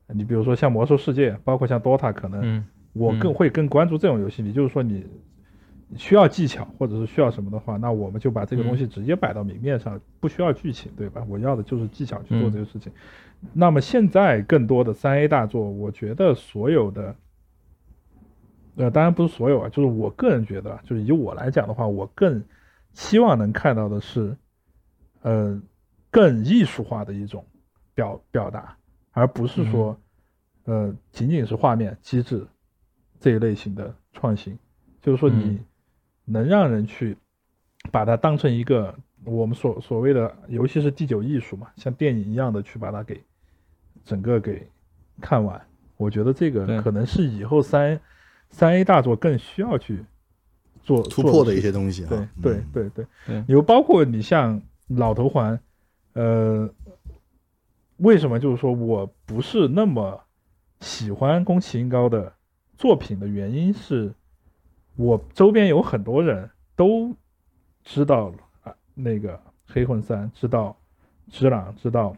你比如说像魔兽世界，包括像 DOTA，可能嗯，我更嗯会更关注这种游戏你，就是说你需要技巧或者是需要什么的话，那我们就把这个东嗯西直接摆到明面上，不需要剧情，对吧？我要的就是技巧去做嗯这个事情。那么现在更多的三 A 大作，我觉得所有的。呃，当然不是所有啊，就是我个人觉得啊，就是以我来讲的话，我更希望能看到的是，呃，更艺术化的一种表表达，而不是说，呃，仅仅是画面、机制这一类型的创新。就是说，你嗯能让人去把它当成一个我们所所谓的，尤其是第九艺术嘛，像电影一样的去把它给整个给看完。我觉得这个可能是以后三三 A 大作更需要去做突破的一些东西哈。对对对对，有包括你像老头环，呃，为什么就是说我不是那么喜欢宫崎英高的作品的原因是，我周边有很多人都知道啊那个黑魂三，知道知朗，知道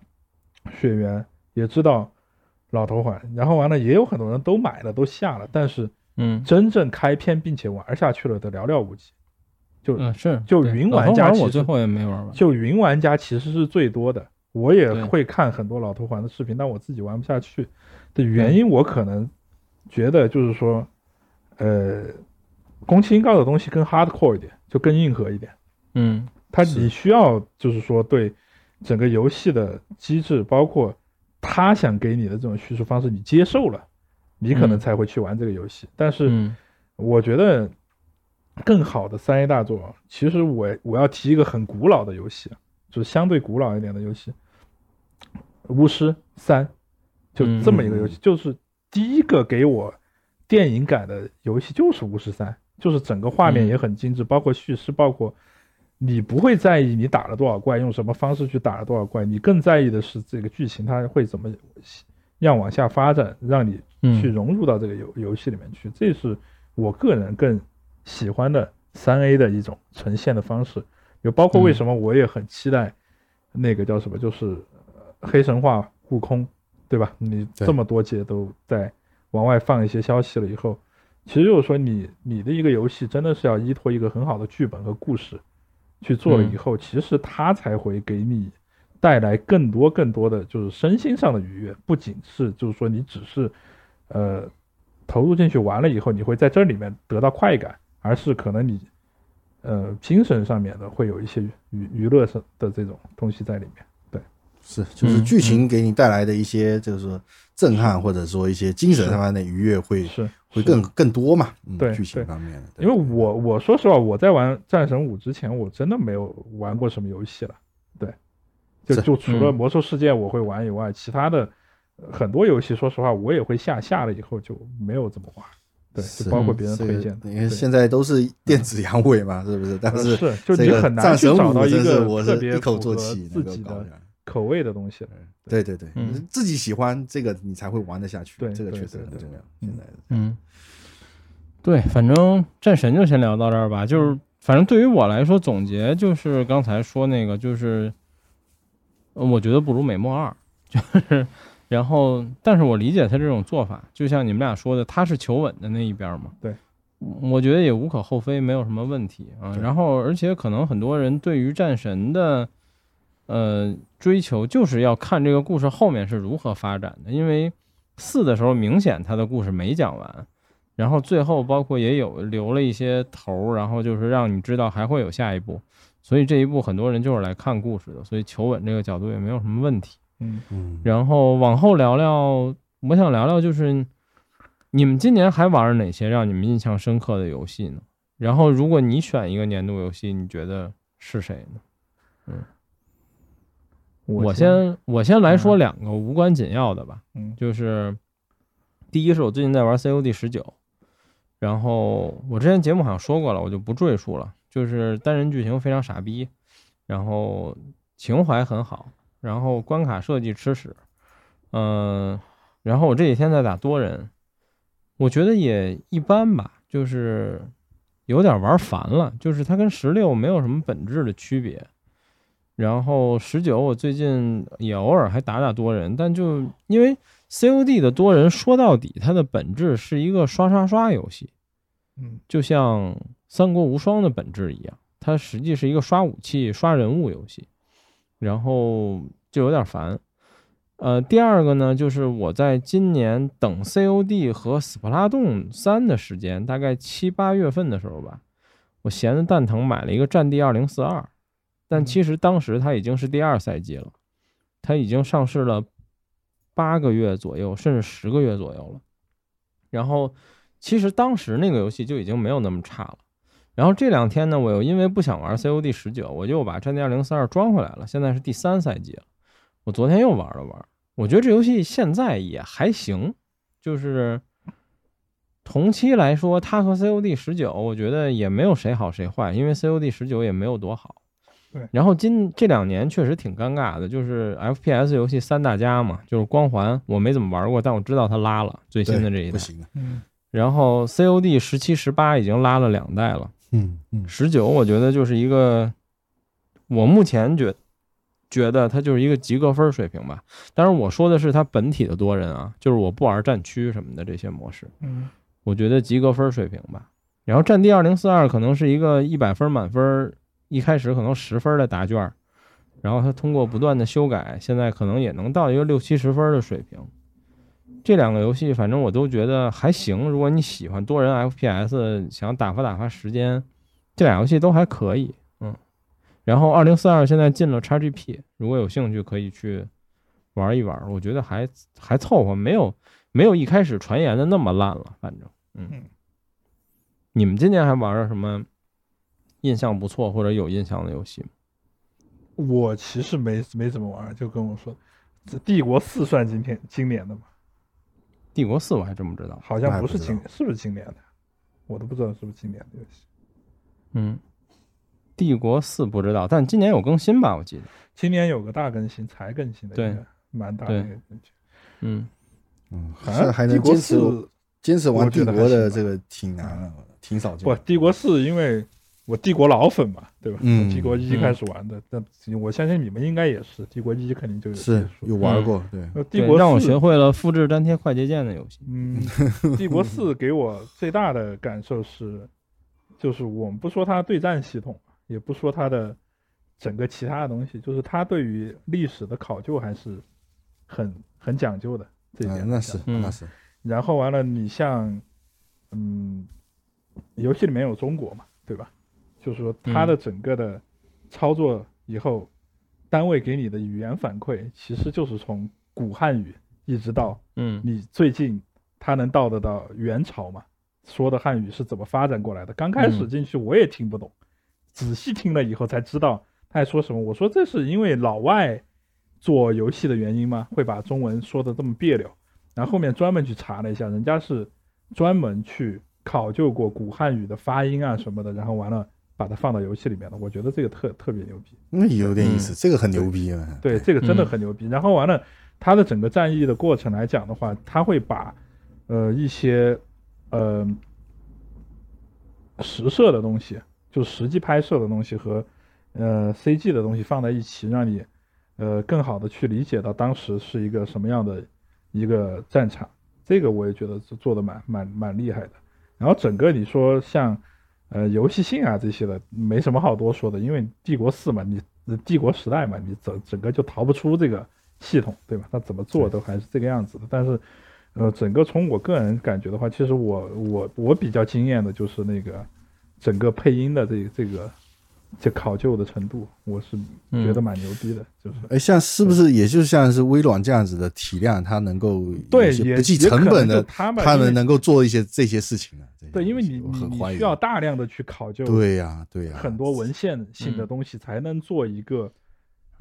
血缘，也知道老头环，然后完了也有很多人都买了，都下了，但是嗯，真正开篇并且玩下去了的寥寥无几。就嗯是，就云玩家我最后也没玩完。就云玩家其实是最多的，我也会看很多老头环的视频，但我自己玩不下去的原因，我可能觉得就是说，呃，宫崎英高的东西更 hardcore 一点，就更硬核一点。嗯它你需要就是说对整个游戏的机制，包括他想给你的这种叙述方式，你接受了，你可能嗯才会去玩这个游戏。但是嗯我觉得更好的三 A 大作，其实我我要提一个很古老的游戏，就是相对古老一点的游戏，《巫师三》，就这么一个游戏，就是第一个给我电影感的游戏就是《巫师三》，就是整个画面嗯也很精致，包括叙事，包括你不会在意你打了多少怪，用什么方式去打了多少怪，你更在意的是这个剧情它会怎么样往下发展，让你嗯。去融入到这个游游戏里面去，这是我个人更喜欢的三 A 的一种呈现的方式。就包括为什么我也很期待那个叫什么，就是呃黑神话悟空，对吧？你这么多届都在往外放一些消息了以后，其实就是说你你的一个游戏真的是要依托一个很好的剧本和故事去做了以后，其实它才会给你带来更多更多的就是身心上的愉悦，不仅是就是说你只是呃投入进去玩了以后，你会在这里面得到快感，而是可能你呃精神上面的会有一些娱娱乐上的这种东西在里面。对是，就是嗯剧情给你带来的一些，就是震撼，或者说一些精神上面的愉悦会是是会更更多嘛。嗯，对剧情方面的，因为我我说实话，我在玩《战神五》之前，我真的没有玩过什么游戏了。对，就就除了《嗯魔兽世界》我会玩以外，其他的呃很多游戏，说实话我也会下，下了以后就没有怎么玩。对，是就包括别人这个推荐的。因为对现在都是电子阳痿嘛，是不是？但呃是是就这个你很难战神五去找到一真是个我是特别一口作符合气自己的口味的东西了。对对对，嗯你自己喜欢这个，你才会玩得下去。对这个确实对对对很重要。嗯现在嗯，对，反正战神就先聊到这儿吧。就是反正对于我来说，总结就是刚才说那个，就是呃我觉得不如美墨二，就是然后，但是我理解他这种做法，就像你们俩说的，他是求稳的那一边嘛。对，我觉得也无可厚非，没有什么问题啊。然后，而且可能很多人对于战神的呃追求，就是要看这个故事后面是如何发展的。因为四的时候，明显他的故事没讲完，然后最后包括也有留了一些头儿，然后就是让你知道还会有下一步。所以这一步很多人就是来看故事的，所以求稳这个角度也没有什么问题。嗯，嗯，然后往后聊聊，我想聊聊就是你们今年还玩了哪些让你们印象深刻的游戏呢？然后如果你选一个年度游戏，你觉得是谁呢？嗯我先我先来说两个无关紧要的吧，嗯就是第一是我最近在玩 COD 十九，然后我之前节目好像说过了，我就不赘述了。就是单人剧情非常傻逼，然后情怀很好，然后关卡设计吃屎，嗯、然后我这几天在打多人，我觉得也一般吧，就是有点玩烦了，就是它跟十六没有什么本质的区别。然后十九我最近也偶尔还打打多人，但就因为 COD 的多人说到底，它的本质是一个刷刷刷游戏，嗯。就像《三国无双》的本质一样，它实际是一个刷武器、刷人物游戏，然后就有点烦。呃，第二个呢，就是我在今年等 COD 和斯普拉洞三的时间，大概七八月份的时候吧，我闲的蛋疼买了一个《战地二零四二》，但其实当时它已经是第二赛季了，它已经上市了八个月左右，甚至十个月左右了。然后其实当时那个游戏就已经没有那么差了。然后这两天呢，我又因为不想玩 COD 十九，我就把《战地二零四二》装回来了。现在是第三赛季了，我昨天又玩了玩，我觉得这游戏现在也还行，就是同期来说，它和 COD 十九，我觉得也没有谁好谁坏，因为 COD 十九也没有多好。对然后今这两年确实挺尴尬的，就是 FPS 游戏三大家嘛，就是光环我没怎么玩过，但我知道它拉了最新的这一代。不行的，嗯然后 COD 十七、十八已经拉了两代了，嗯嗯，十九我觉得就是一个，我目前觉觉得它就是一个及格分水平吧。当然我说的是它本体的多人啊，就是我不玩战区什么的这些模式，嗯我觉得及格分水平吧。然后战地二零四二可能是一个一百分满分，一开始可能十分的答卷，然后它通过不断的修改，现在可能也能到一个六七十分的水平。这两个游戏反正我都觉得还行，如果你喜欢多人 FPS，想打发打发时间，这俩游戏都还可以。嗯，然后二零四二现在进了 XGP，如果有兴趣可以去玩一玩，我觉得还还凑合，没有没有一开始传言的那么烂了，反正嗯嗯。你们今年还玩了什么印象不错或者有印象的游戏吗？我其实没没怎么玩，就跟我说，这帝国四算今天今年的吗？帝国四我还真不知道。好像不是今，是不是今年的？我都不知道是不是今年的游戏。嗯，帝国四不知道，但今年有更新吧？我记得。今年有个大更新，才更新的对一个蛮大的一个更新。嗯，嗯，好像还帝国能坚持四坚持玩帝国的这个挺难的，挺少见不，。帝国四因为我帝国老粉嘛，对吧？嗯帝国一嗯开始玩的，但我相信你们应该也是，帝国一肯定就有是有玩过，对，呃帝国对让我学会了复制粘贴快捷键的游戏。嗯，帝国 (laughs) 四给我最大的感受是，就是我们不说它对战系统，也不说它的整个其他的东西，就是它对于历史的考究还是很很讲究的这一点、嗯，那是嗯那是，然后完了，你像，嗯，游戏里面有中国嘛，对吧？就是说它的整个的操作以后，单位给你的语言反馈，其实就是从古汉语一直到嗯你最近它能到得到元朝嘛，说的汉语是怎么发展过来的？刚开始嗯进去我也听不懂，仔细听了以后才知道他在说什么。我说这是因为老外做游戏的原因吗？会把中文说的这么别扭？然后后面专门去查了一下，人家是专门去考究过古汉语的发音啊什么的，然后完了把它放到游戏里面了。我觉得这个特特别牛逼。那有点意思，嗯这个很牛逼啊。对，这个真的嗯很牛逼。然后完了，它的整个战役的过程来讲的话，它会把呃一些呃实摄的东西，就实际拍摄的东西和呃 CG 的东西放在一起，让你呃更好的去理解到当时是一个什么样的一个战场。这个我也觉得是做的蛮蛮蛮厉害的。然后整个你说像呃游戏性啊这些的，没什么好多说的，因为帝国四嘛，你帝国时代嘛，你整整个就逃不出这个系统，对吧？它怎么做都还是这个样子的。但是呃，整个从我个人感觉的话，其实我我我比较惊艳的就是那个整个配音的这这个这考究的程度，我是觉得蛮牛逼的，就是。哎，像是不是也就像是微软这样子的体量，它能够对也不计成本的，就他们他们能够做一些这些事情呢？对，因为你你需要大量的去考究对呀、对呀、很多文献性的嗯东西，才能做一个，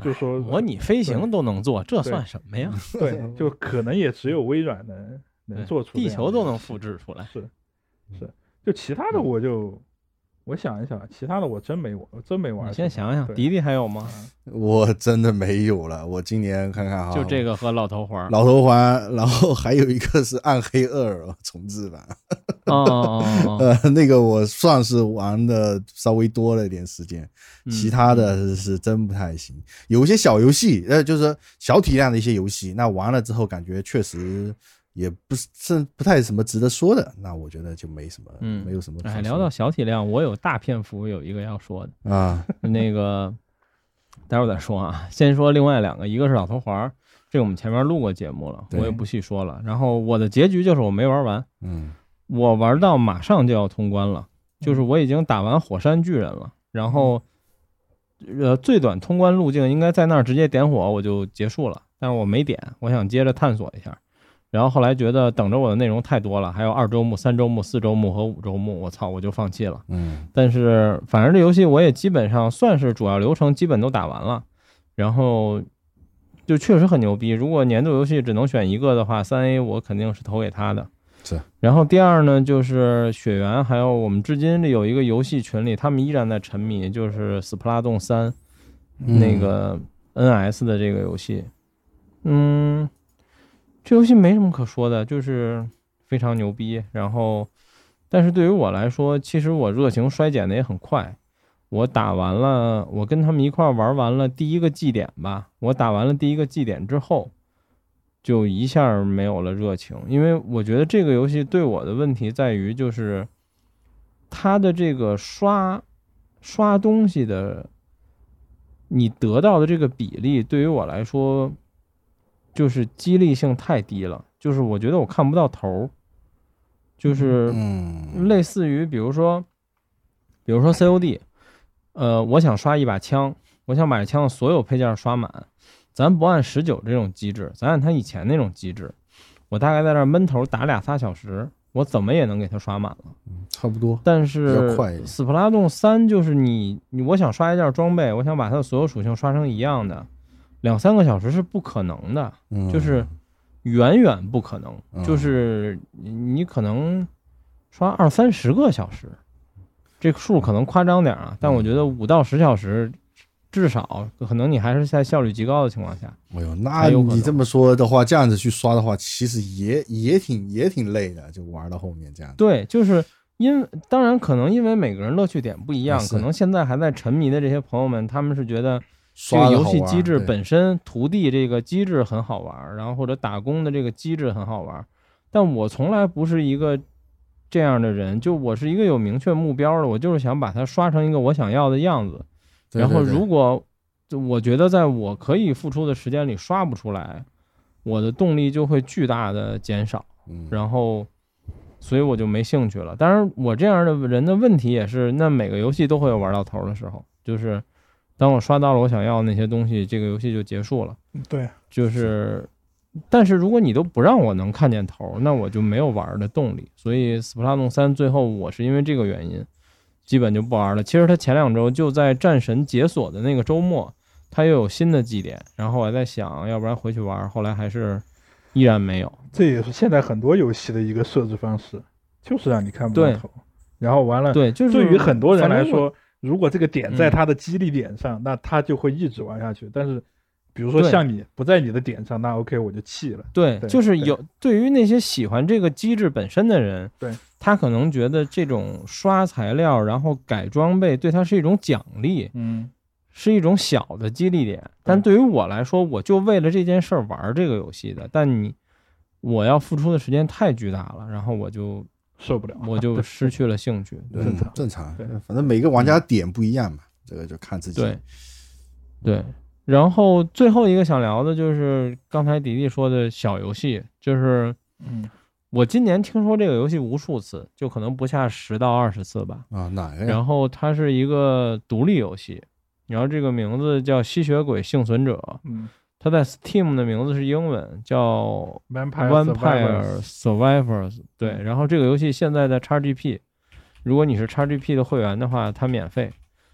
就说模拟飞行都能做，这算什么呀？(laughs) 对，就可能也只有微软能能做出这地球都能复制出来。是是，就其他的嗯我就我想一想，其他的我真没玩，真没玩。你先想想，迪迪还有吗？(laughs) 我真的没有了。我今年看看哈，就这个和老头环。老头环，然后还有一个是暗黑二重置版，哦哦哦哦，(laughs) 呃，那个我算是玩的稍微多了一点时间，嗯其他的是是真不太行。有一些小游戏，呃，就是小体量的一些游戏，那玩了之后感觉确实也不是是不太什么值得说的，那我觉得就没什么，嗯没有什么哎，聊到小体量，我有大篇幅有一个要说的，啊，那个待会儿再说啊。先说另外两个，一个是老头环儿，这个我们前面录过节目了，我也不细说了。然后我的结局就是我没玩完，嗯我玩到马上就要通关了，就是嗯我已经打完火山巨人了，然后呃最短通关路径应该在那儿直接点火我就结束了，但是我没点，我想接着探索一下。然后后来觉得等着我的内容太多了，还有二周目、三周目、四周目和五周目，我操，我就放弃了。嗯但是反正这游戏我也基本上算是主要流程基本都打完了，然后就确实很牛逼。如果年度游戏只能选一个的话，三 A 我肯定是投给他的。是。然后第二呢，就是雪原，还有我们至今有一个游戏群里，他们依然在沉迷，就是《斯普拉洞三》嗯那个 NS 的这个游戏。嗯，这游戏没什么可说的，就是非常牛逼。然后，但是对于我来说，其实我热情衰减的也很快。我打完了，我跟他们一块儿玩完了第一个祭点吧。我打完了第一个祭点之后，就一下没有了热情，因为我觉得这个游戏对我的问题在于，就是它的这个刷刷东西的，你得到的这个比例，对于我来说，就是激励性太低了，就是我觉得我看不到头儿，就是嗯类似于比如说，比如说 COD，呃，我想刷一把枪，我想把这枪的所有配件刷满，咱不按十九这种机制，咱按它以前那种机制，我大概在这儿闷头打俩仨小时，我怎么也能给它刷满了。差不多。但是斯普拉洞三就是你你我想刷一件装备，我想把它的所有属性刷成一样的，两三个小时是不可能的，嗯。就是远远不可能，嗯。就是你你可能刷二三十个小时，这个数可能夸张点啊，但我觉得五到十小时至少可能你还是在效率极高的情况下，哎呦，那你这么说的话，这样子去刷的话，其实也也挺也挺累的，就玩到后面这样。对，就是因为当然可能因为每个人乐趣点不一样，可能现在还在沉迷的这些朋友们，他们是觉得这个游戏机制本身徒弟这个机制很好玩儿，然后或者打工的这个机制很好玩儿，但我从来不是一个这样的人，就我是一个有明确目标的，我就是想把它刷成一个我想要的样子。然后如果就我觉得在我可以付出的时间里刷不出来，我的动力就会巨大的减少。嗯然后，所以我就没兴趣了。当然，我这样的人的问题也是，那每个游戏都会有玩到头的时候，就是当我刷到了我想要的那些东西，这个游戏就结束了。对，就是，但是如果你都不让我能看见头，那我就没有玩的动力。所以《斯普拉洞三》最后我是因为这个原因，基本就不玩了。其实它前两周就在战神解锁的那个周末，它又有新的祭点，然后我还在想，要不然回去玩，后来还是依然没有。这也是现在很多游戏的一个设置方式，就是让你看不到头。然后完了，对，就是对于很多人来说，如果这个点在嗯他的激励点上，那他就会一直玩下去。但是，比如说像你不在你的点上，那 OK 我就弃了。对，对就是对有对于那些喜欢这个机制本身的人，对他可能觉得这种刷材料然后改装备对他是一种奖励，嗯，是一种小的激励点。但对于我来说，我就为了这件事儿玩这个游戏的，但你我要付出的时间太巨大了，然后我就受不了，我就失去了兴趣。正常正常对，反正每个玩家点不一样嘛，这个就看自己。对，对。然后最后一个想聊的就是刚才迪迪说的小游戏，就是嗯，我今年听说这个游戏无数次，就可能不下十到二十次吧。啊，哪个呀？然后它是一个独立游戏，然后这个名字叫《吸血鬼幸存者》，嗯它在 Steam 的名字是英文叫，Vampire Survivors。对，嗯然后这个游戏现在在 XGP，如果你是 XGP 的会员的话，它免费。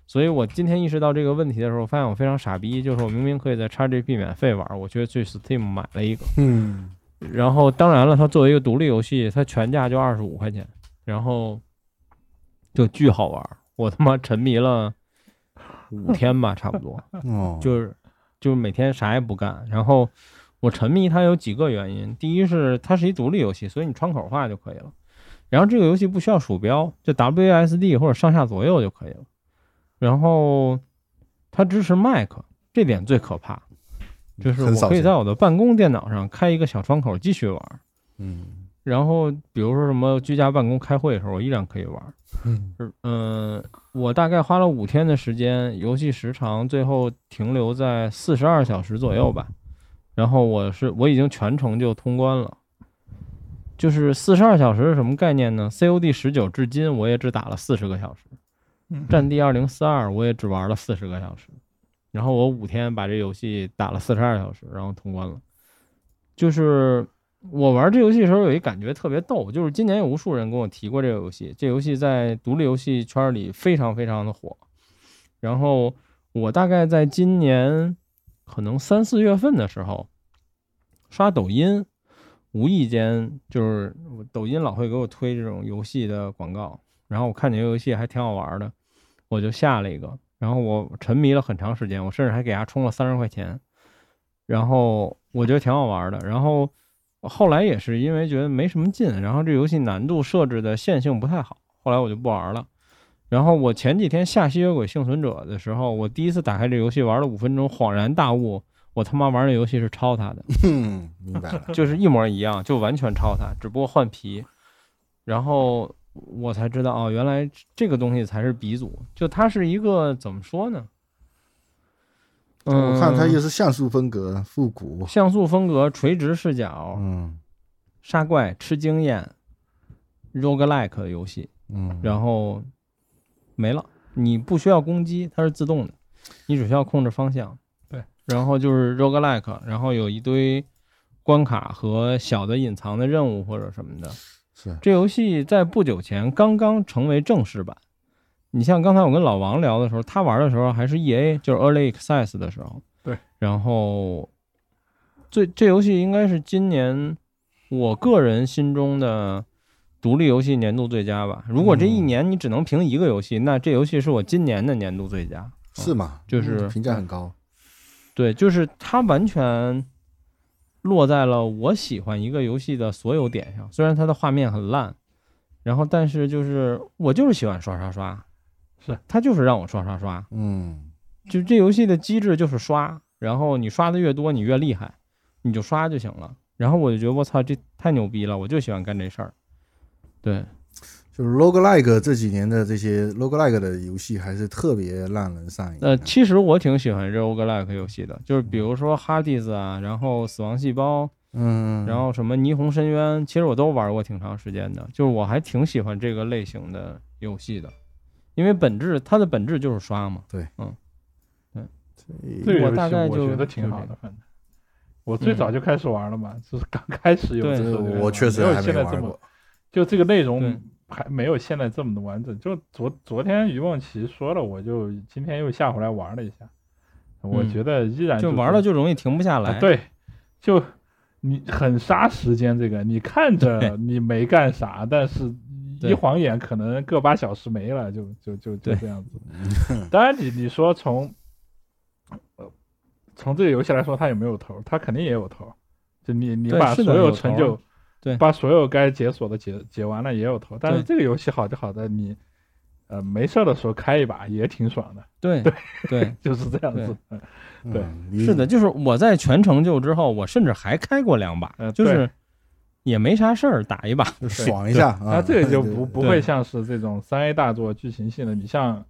所以我今天意识到这个问题的时候，发现我非常傻逼，就是我明明可以在 XGP 免费玩，我却去 Steam 买了一个。嗯，然后当然了，它作为一个独立游戏，它全价就二十五块钱，然后就巨好玩儿，我他妈沉迷了五天吧，(laughs) 差不多，哦，就是就是每天啥也不干。然后我沉迷它有几个原因，第一是它是一独立游戏，所以你窗口化就可以了。然后这个游戏不需要鼠标，就 WASD 或者上下左右就可以了。然后它支持 Mac，这点最可怕，就是我可以在我的办公电脑上开一个小窗口继续玩。嗯然后比如说什么居家办公开会的时候，我依然可以玩。嗯是嗯、我大概花了五天的时间，游戏时长最后停留在四十二小时左右吧。然后我是我已经全程就通关了，就是四十二小时是什么概念呢？COD 十九至今我也只打了四十个小时，嗯战地二零四二我也只玩了四十个小时，然后我五天把这游戏打了四十二小时，然后通关了。就是我玩这游戏的时候有一感觉特别逗，就是今年有无数人跟我提过这个游戏，这游戏在独立游戏圈里非常非常的火。然后我大概在今年可能三四月份的时候刷抖音，无意间就是抖音老会给我推这种游戏的广告，然后我看这个游戏还挺好玩的，我就下了一个，然后我沉迷了很长时间，我甚至还给它充了三十块钱，然后我觉得挺好玩的，然后后来也是因为觉得没什么劲，然后这游戏难度设置的线性不太好，后来我就不玩了。然后我前几天下《吸血鬼幸存者》的时候，我第一次打开这游戏玩了五分钟，恍然大悟，我他妈玩的游戏是抄他的。嗯，明白了。就是一模一样，就完全抄他，只不过换皮。然后我才知道哦，原来这个东西才是鼻祖。就它是一个怎么说呢？嗯，我看它也是像素风格，复古。像素风格、垂直视角、嗯杀怪、吃经验、roguelike 的游戏，嗯，然后没了。你不需要攻击，它是自动的，你只需要控制方向。对，然后就是 roguelike，然后有一堆关卡和小的隐藏的任务或者什么的。是这游戏在不久前刚刚成为正式版。你像刚才我跟老王聊的时候，他玩的时候还是 EA，就是 Early Access 的时候。对。然后，这这游戏应该是今年我个人心中的独立游戏年度最佳吧。如果这一嗯年你只能评一个游戏，那这游戏是我今年的年度最佳。是吗？就是嗯评价很高。对，就是它完全落在了我喜欢一个游戏的所有点上。虽然它的画面很烂，然后但是就是我就是喜欢刷刷刷，是他就是让我刷刷刷。嗯就这游戏的机制就是刷，然后你刷的越多，你越厉害，你就刷就行了。然后我就觉得我操，这太牛逼了，我就喜欢干这事儿。对，就是 roguelike 这几年的这些 roguelike 的游戏还是特别让人上瘾。呃，其实我挺喜欢 roguelike 游戏的，就是比如说 Hades 啊，然后死亡细胞，嗯，然后什么霓虹深渊，其实我都玩过挺长时间的，就是我还挺喜欢这个类型的游戏的，因为本质它的本质就是刷嘛。这个游戏我大概就我觉得挺好的，反正我最早就开始玩了嘛，就是刚 (laughs) 开始有对这个我确实没有还现在这么没玩过。就这个内容还没有现在这么的完整。就昨昨天于梦琪说了，我就今天又下回来玩了一下，我嗯觉得依然就是玩了就容易停不下来。啊，对，就你很杀时间。这个你看着你没干啥，但是一晃眼可能个把小时没了，就就就就这样子。(laughs) (laughs) 当然你，你说从呃从这个游戏来说，它有没有头？它肯定也有头。就你你把所有成就，对把所有该解锁的解解完了也有头。但是这个游戏好就好在你呃没事的时候开一把也挺爽的，对对对，(laughs) 就是这样子。嗯对嗯是的，就是我在全成就之后，我甚至还开过两把，呃就是也没啥事儿，打一把。就爽一下啊。那这个就不不会像是这种三 A 大作剧情性的，你像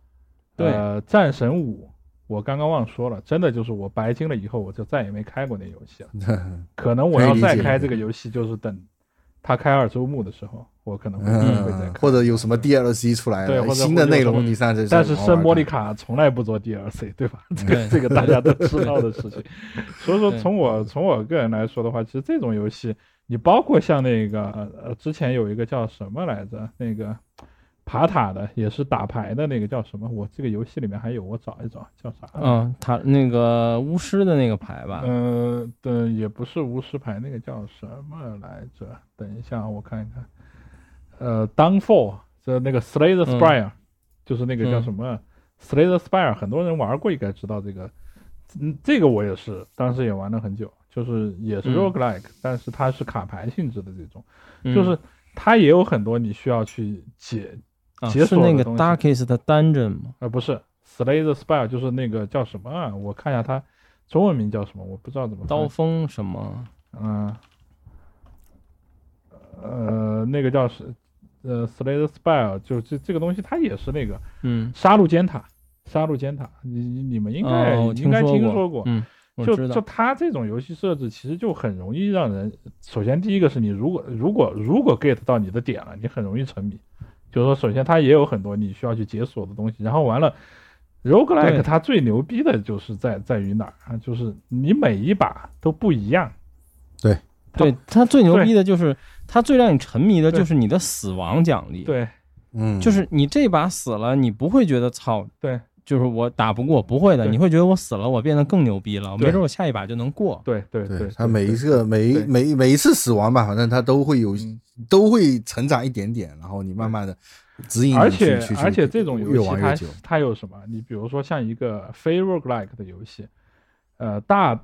对呃《战神五》，我刚刚忘说了，真的就是我白金了以后，我就再也没开过那游戏了。(laughs) 可能我要再开这个游戏，就是等他开二周目的时候，我可能会会再嗯，开。或者有什么 DLC 出来了，对或者新的内容，你上这。但是圣莫妮看卡从来不做 DLC，对吧？这个这个大家都知道的事情。(laughs) 所以说，从我从我个人来说的话，其实这种游戏，你包括像那个呃，之前有一个叫什么来着，那个爬塔的，也是打牌的那个叫什么？我这个游戏里面还有，我找一找叫啥？嗯，他那个巫师的那个牌吧，嗯，对，也不是巫师牌，那个叫什么来着？等一下，我看一看。呃，Downfall，这那个 Slay the 嗯 Spire，、就是那个叫嗯什么、Slay the Spire，很多人玩过，应该知道这个。嗯，这个我也是，当时也玩了很久，就是也是嗯 roguelike，、但是它是卡牌性质的这种，嗯就是它也有很多你需要去解，啊解是那个锁的东西 Darkest Dungeon 吗？呃，不是 Slay the Spire，就是那个叫什么啊？我看一下它中文名叫什么，我不知道怎么刀锋什么？嗯，呃，那个叫是呃 Slay the Spire，就这这个东西，它也是那个嗯，杀戮尖塔，杀戮尖塔，你你你们应该、哦应该听说说过。嗯，我就就它这种游戏设置，其实就很容易让人。首先，第一个是你如果如果如果 get 到你的点了，你很容易沉迷。就是说，首先它也有很多你需要去解锁的东西，然后完了，roguelike 对它最牛逼的就是在在于哪儿啊？就是你每一把都不一样。对对，它最牛逼的就是它最让你沉迷的就是你的死亡奖励，，对嗯，就是你这把死了，你不会觉得操，对就是我打不过，不会的，你会觉得我死了，我变得更牛逼了，没准我下一把就能过。对对对对，他每一个每一每一每一次死亡吧，反正他都会有嗯都会成长一点点，然后你慢慢的指引你而且去去去而且这种游戏它。它有什么？你比如说像一个非 roguelike 的游戏，呃，大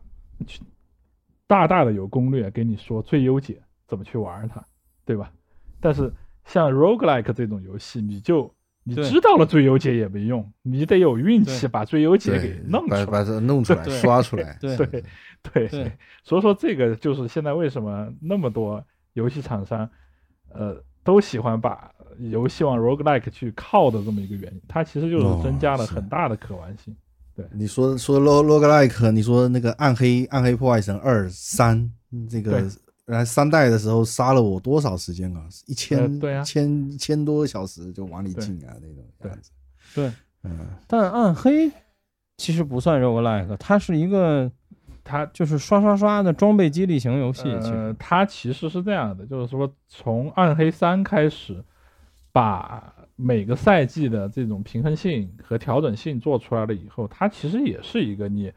大大的有攻略给你说最优解怎么去玩它，对吧？但是像 roguelike 这种游戏，你就你知道了最优解也没用，你得有运气把最优解给弄出来。把把这弄出来，刷出来。对对所以说这个就是现在为什么那么多游戏厂商，呃，都喜欢把游戏往 roguelike 去靠的这么一个原因，它其实就是增加了很大的可玩性。对你说说 roguelike，你说那个暗黑暗黑破坏神二三这个对来三代的时候杀了我多少时间啊？一千、呃对啊千一千多小时就往里进啊那种样子。对，嗯，但暗黑其实不算 roguelike，它是一个它就是刷刷刷的装备激励型游戏。其呃，，它其实是这样的，就是说从暗黑三开始，把每个赛季的这种平衡性和调整性做出来了以后，它其实也是一个你，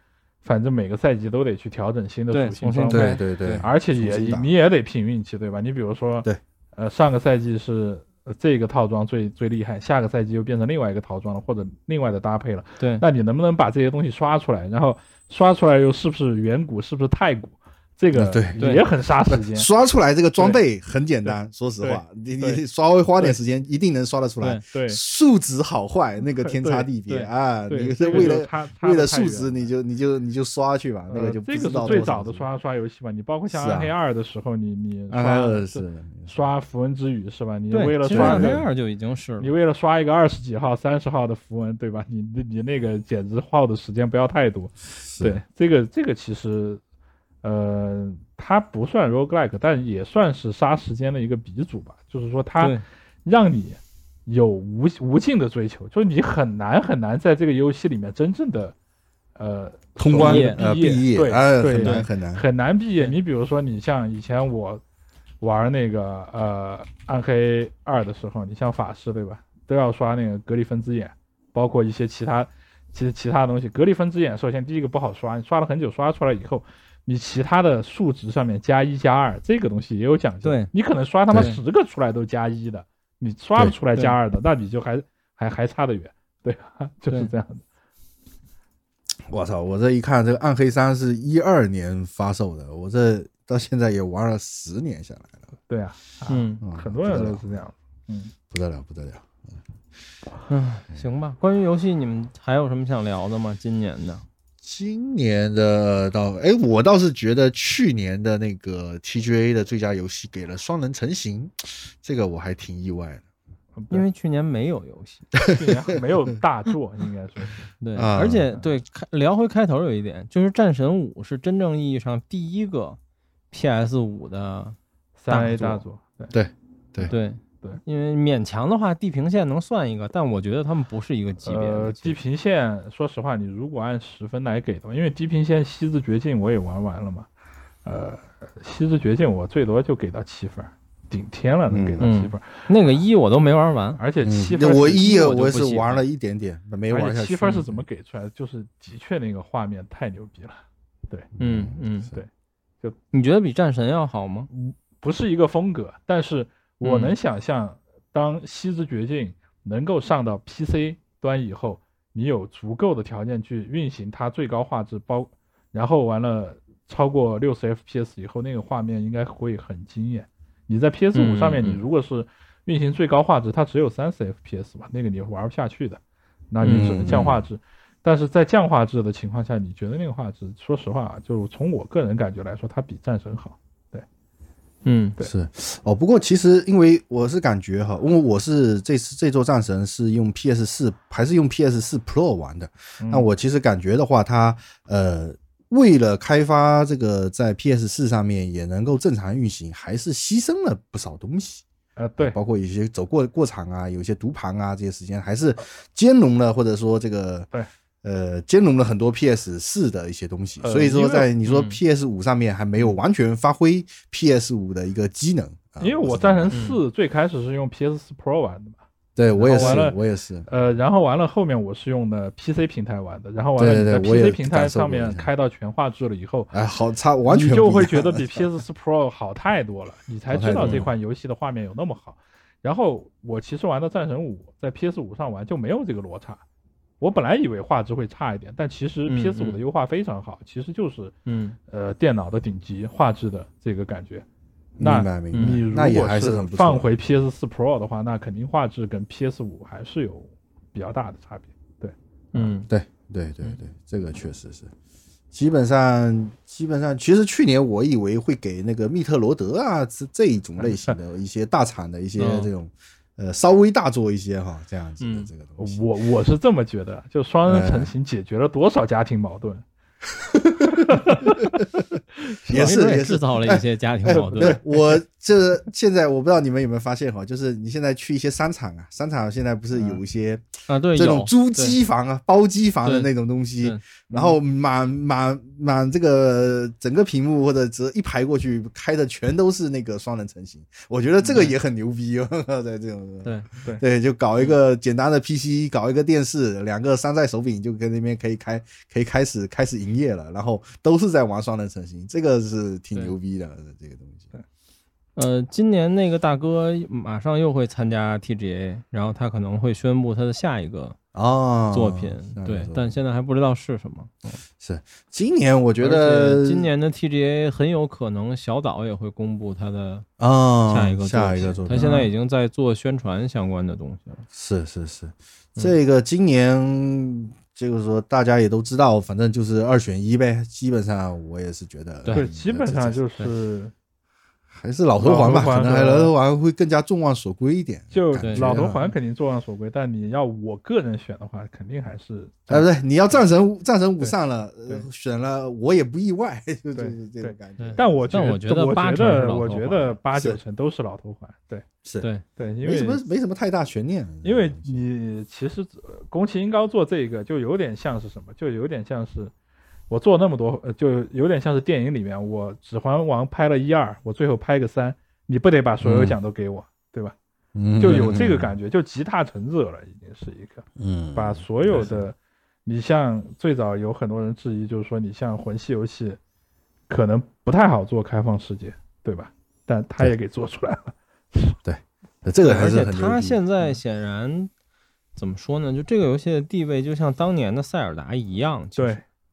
反正每个赛季都得去调整新的属性装备对，对对，而且也你也得凭运气，对吧？你比如说，对，呃，上个赛季是。呃这个套装最最厉害，下个赛季又变成另外一个套装了，或者另外的搭配了。对那你能不能把这些东西刷出来？然后刷出来又是不是远古，是不是太古？这个啊对对也很杀时间。(laughs) 刷出来这个装备很简单，说实话，你你稍微花点时间，一定能刷得出来对。数值好坏那个天差地别对啊！你是为了为了数值，你就你就你就刷去吧，那个呃就不这个知道是最早的刷刷游戏吧？你包括像暗黑二的时候，你你暗黑刷二是刷符文之语是吧？你对，为了刷个暗黑二就已经是了你。为了刷一个二十几号、三十号的符文，对吧？你你你那个简直耗的时间不要太多。对，这个这个其实，呃，它不算 roguelike，但也算是杀时间的一个鼻祖吧。就是说，它让你有无无尽的追求，就是你很难很难在这个游戏里面真正的呃通关毕业，对很难对很难。很难毕业。你比如说，你像以前我玩那个呃暗黑二的时候，你像法师对吧，都要刷那个格里芬之眼，包括一些其他其实其他东西。格里芬之眼首先第一个不好刷，你刷了很久，刷出来以后。你其他的数值上面加一加二，这个东西也有讲究。对你可能刷他妈十个出来都加一的，你刷不出来加二的，那你就还还还差得远，对吧？(laughs) 就是这样的。我操！我这一看，这个《暗黑三》是一二年发售的，我这到现在也玩了十年下来了，对啊，嗯很多人都是这样。嗯，不得了，不得了。嗯，行吧。关于游戏，你们还有什么想聊的吗？今年的？今年的到，哎，我倒是觉得去年的那个 TGA 的最佳游戏给了《双人成行》，这个我还挺意外的。因为去年没有游戏，(laughs) 去年没有大作，应该说是。对，啊。而且对开聊回开头有一点，就是《战神五》是真正意义上第一个 PS 五的，三 A 大作，对，对，对对。因为勉强的话，地平线能算一个，但我觉得他们不是一个级别呃，的。地平线，说实话，你如果按十分来给的话，因为地平线西之绝境我也玩完了嘛，呃，西之绝境我最多就给到七分儿，顶天了能给到嗯。七分儿，那个一我都没玩完，而且嗯。七分我一我就我不喜欢。是玩了一点点，没玩下去。七分是怎么给出来的？就是的确那个画面太牛逼了，对。嗯嗯，对，就你觉得比战神要好吗？不是一个风格，但是我能嗯想象，当西之绝境能够上到 PC 端以后，你有足够的条件去运行它最高画质，包，然后完了超过六十 FPS 以后，那个画面应该会很惊艳。你在 PS 五上面，你如果是运行最高画质，它只有三十 FPS 吧，那个你玩不下去的，那你只能降画质。但是在降画质的情况下，你觉得那个画质，说实话啊，就从我个人感觉来说，它比战神好。嗯对。是。哦，不过其实因为我是感觉哈，因为我是这次这座战神是用 PS 四还是用 PS 四 Pro 玩的，嗯。那我其实感觉的话，它呃为了开发这个在 PS 四上面也能够正常运行，还是牺牲了不少东西。呃，对，包括有些走过过场啊，有一些读盘啊，这些时间还是兼容了，或者说这个对，呃，兼容了很多 PS 四的一些东西。呃所以说，在你说嗯 PS 五上面还没有完全发挥 PS 五的一个机能。啊因为我战神四最开始是用 PS 四 Pro 玩的嘛，对我也是然后完了，我也是。呃，然后完了后面我是用的 PC 平台玩的，然后完了在 PC 平台上面开到全画质了以后，哎，好差，完全你就会觉得比 (laughs) PS 四 Pro 好太多了，你才知道这款游戏的画面有那么好。然后我其实玩的战神五，在 PS 五上玩就没有这个落差。我本来以为画质会差一点，但其实嗯 PS 五嗯的优化非常好，其实就是嗯呃电脑的顶级画质的这个感觉。那明白明白，你如那也果还是很不错。放回 PS 四 Pro 的话，那肯定画质跟 PS 五还是有比较大的差别。对嗯对对对对，这个确实是。基本上，基本上，其实去年我以为会给那个密特罗德啊这这一种类型的 (laughs) 一些大厂的一些嗯这种，呃，稍微大做一些哈，这样子的嗯这个东西。我我是这么觉得，就双人哎成行解决了多少家庭矛盾？(laughs) 也 (laughs) 是也是。造了一些家庭哎，矛盾。对我这现在我不知道你们有没有发现哈，就是你现在去一些商场啊，(laughs) 商场现在不是有一些啊，对，这种租机房啊、包机房的那种东西，然后满满满这个整个屏幕或者只一排过去开的全都是那个双人成型，我觉得这个也很牛逼哦，(laughs) 在这种。对对，就搞一个简单的 PC，搞一个电视，两个山寨手柄就跟那边可以开，可以开始开始营业了，然后都是在玩双人成型，这个是挺牛逼的这个东西。呃，今年那个大哥马上又会参加 TGA，然后他可能会宣布他的下一个啊，作品，对但现在还不知道是什么。是今年我觉得今年的 TGA 很有可能小岛也会公布他的啊，下一个下一个作品，他现在已经在做宣传相关的东西了。是是是，这个今年就是说大家也都知道，反正就是二选一呗。基本上我也是觉得，对对，基本上就是还是老头环吧，老头环可能还老头环会更加众望所归一点。就老头啊环肯定众望所归，但你要我个人选的话，肯定还是哎，不对，你要战神战神五上了，呃选了我也不意外，(laughs) 就是这种感觉。对。但我觉但我觉得我八觉得我觉得八九成都是老头环，对。是，对，对，因没什么没什么太大悬念。因为你其实呃宫崎英高做这个就有点像是什么，就有点像是我做那么多，呃就有点像是电影里面我《指环王》拍了一二，我最后拍个三，你不得把所有奖都给我，对吧？嗯就有这个感觉，就集大成者了，已经是一个。嗯，把所有的，你像最早有很多人质疑，就是说你像魂系游戏，可能不太好做开放世界，对吧？但他也给做出来了。(laughs) 对这个还而且是他现在显然怎么说呢？就这个游戏的地位，就像当年的塞尔达一样，其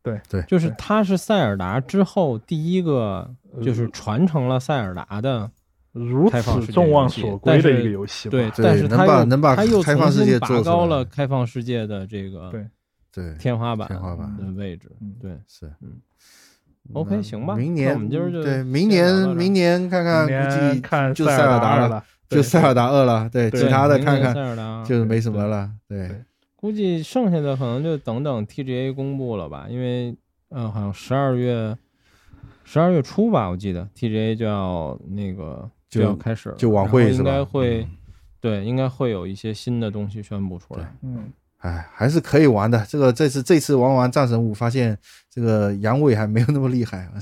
实对，就是它是塞尔达之后第一个，就是呃传承了塞尔达的，如开放世界此众望所归的一个游戏，对，对但是他又能把它又开放世界重新拔高了开放世界的这个对对，天花板天花板的位置。嗯对是，嗯，OK，行吧明年我们今儿就对，明年明年看看，估计看就塞塞尔达了，就塞尔达二了，对，其他的看看就是没什么了，对对，估计剩下的可能就等等 TGA 公布了吧，因为呃，好像十二月十二月初吧，我记得 TGA 就要那个就要开始了，就晚会是吧该会嗯对，应该会有一些新的东西宣布出来。嗯，哎，还是可以玩的。这个这次这次玩完战神五，发现这个阳痿还没有那么厉害啊。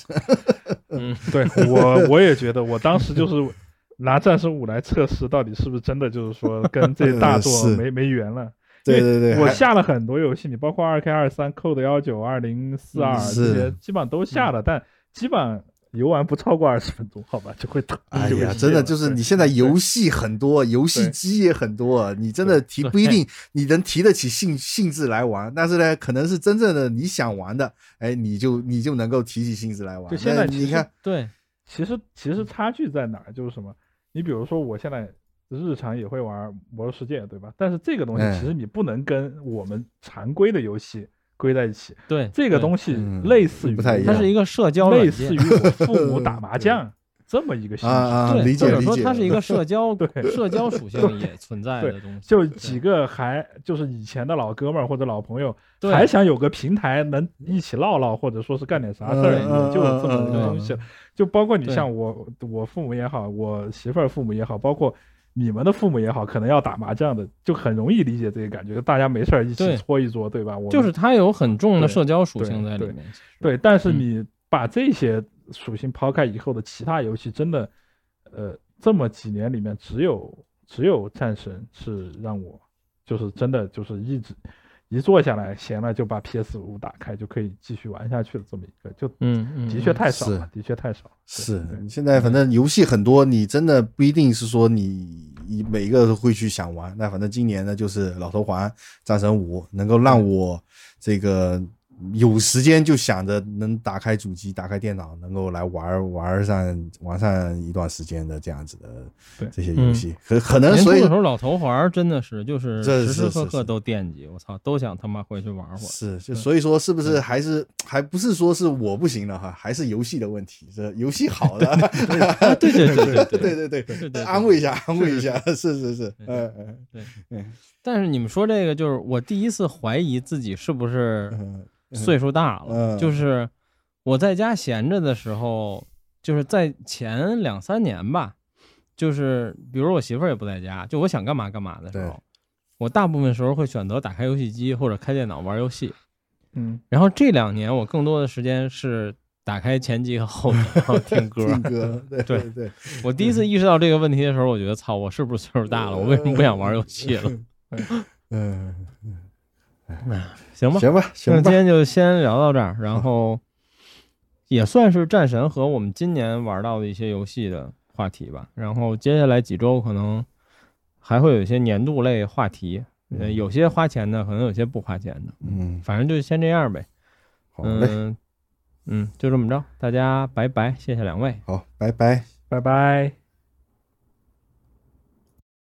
嗯，(laughs) 对我我也觉得，我当时就是拿战神五来测试，到底是不是真的就是说跟这大作 (laughs) 没没缘了。对对对，我下了很多游戏，你包括二 K 二三、Code 幺九、二零四二嗯这些，基本上都下了，但基本上游玩不超过二十分钟，好吧，就会退。哎呀，真的就是你现在游戏很多，游戏机也很多，你真的提不一定你能提得起兴兴致来玩，但是呢，可能是真正的你想玩的，哎，你就你就能够提起兴致来玩。就现在你看，对，其实其实差距在哪儿？就是什么？你比如说，我现在日常也会玩《魔兽世界》，对吧？但是这个东西哎其实你不能跟我们常规的游戏归在一起。对，对这个东西嗯类似于不太一样 (laughs) 它是一个社交类似于我父母打麻将这么一个形啊啊，对，理解或者，说它是一个社交对社交属性也存在的东西，就几个还就是以前的老哥们儿或者老朋友，还想有个平台能一起唠唠，或者说是干点啥事儿，就这么嗯嗯个东西。就包括你像我，我父母也好，我媳妇儿父母也好，包括你们的父母也好，可能要打麻将的，就很容易理解这个感觉。大家没事儿一起搓一搓，对吧？我就是它有很重的社交属性在里面。对，但是嗯你把这些属性抛开以后的其他游戏，真的，呃，这么几年里面，只有只有战神是让我就是真的就是一直一坐下来闲了就把 PS 五打开就可以继续玩下去的这么一个，就嗯嗯，的确太少了，的确太少是现在反正游戏很多，你真的不一定是说你你每一个都会去想玩。那反正今年呢，就是老头环、战神五，能够让我这个有时间就想着能打开主机、打开电脑，能够来玩玩上玩上一段时间的这样子的对这些游戏。可可能所以有的时候，老头环真的是就是这时时刻刻都惦记，我操，都想他妈回去玩会儿。是，就所以说，是不是还是还不是说是我不行了哈，还是游戏的问题，这游戏好的，啊，对对对对对对。对。对对对安慰一下，安慰一下，是是是，嗯嗯。对。但是你们说这个，就是我第一次怀疑自己是不是嗯，岁数大了。嗯就是我在家闲着的时候，就是在前两三年吧，就是比如我媳妇儿也不在家，就我想干嘛干嘛的时候，我大部分时候会选择打开游戏机或者开电脑玩游戏。嗯，然后这两年我更多的时间是打开前机和后机，然 (laughs) 后听歌。听歌，对对对对，我第一次意识到这个问题的时候，我觉得操，我是不是岁数大了？我为什么不想玩游戏了？(laughs) 嗯，(laughs) 行吧，行吧，那行吧，今天就先聊到这儿，然后也算是战神和我们今年玩到的一些游戏的话题吧。然后接下来几周可能还会有一些年度类话题，呃，嗯有些花钱的，可能有些不花钱的，嗯，反正就先这样呗。好嘞，嗯嗯，就这么着，大家拜拜，谢谢两位。好，拜拜。拜拜。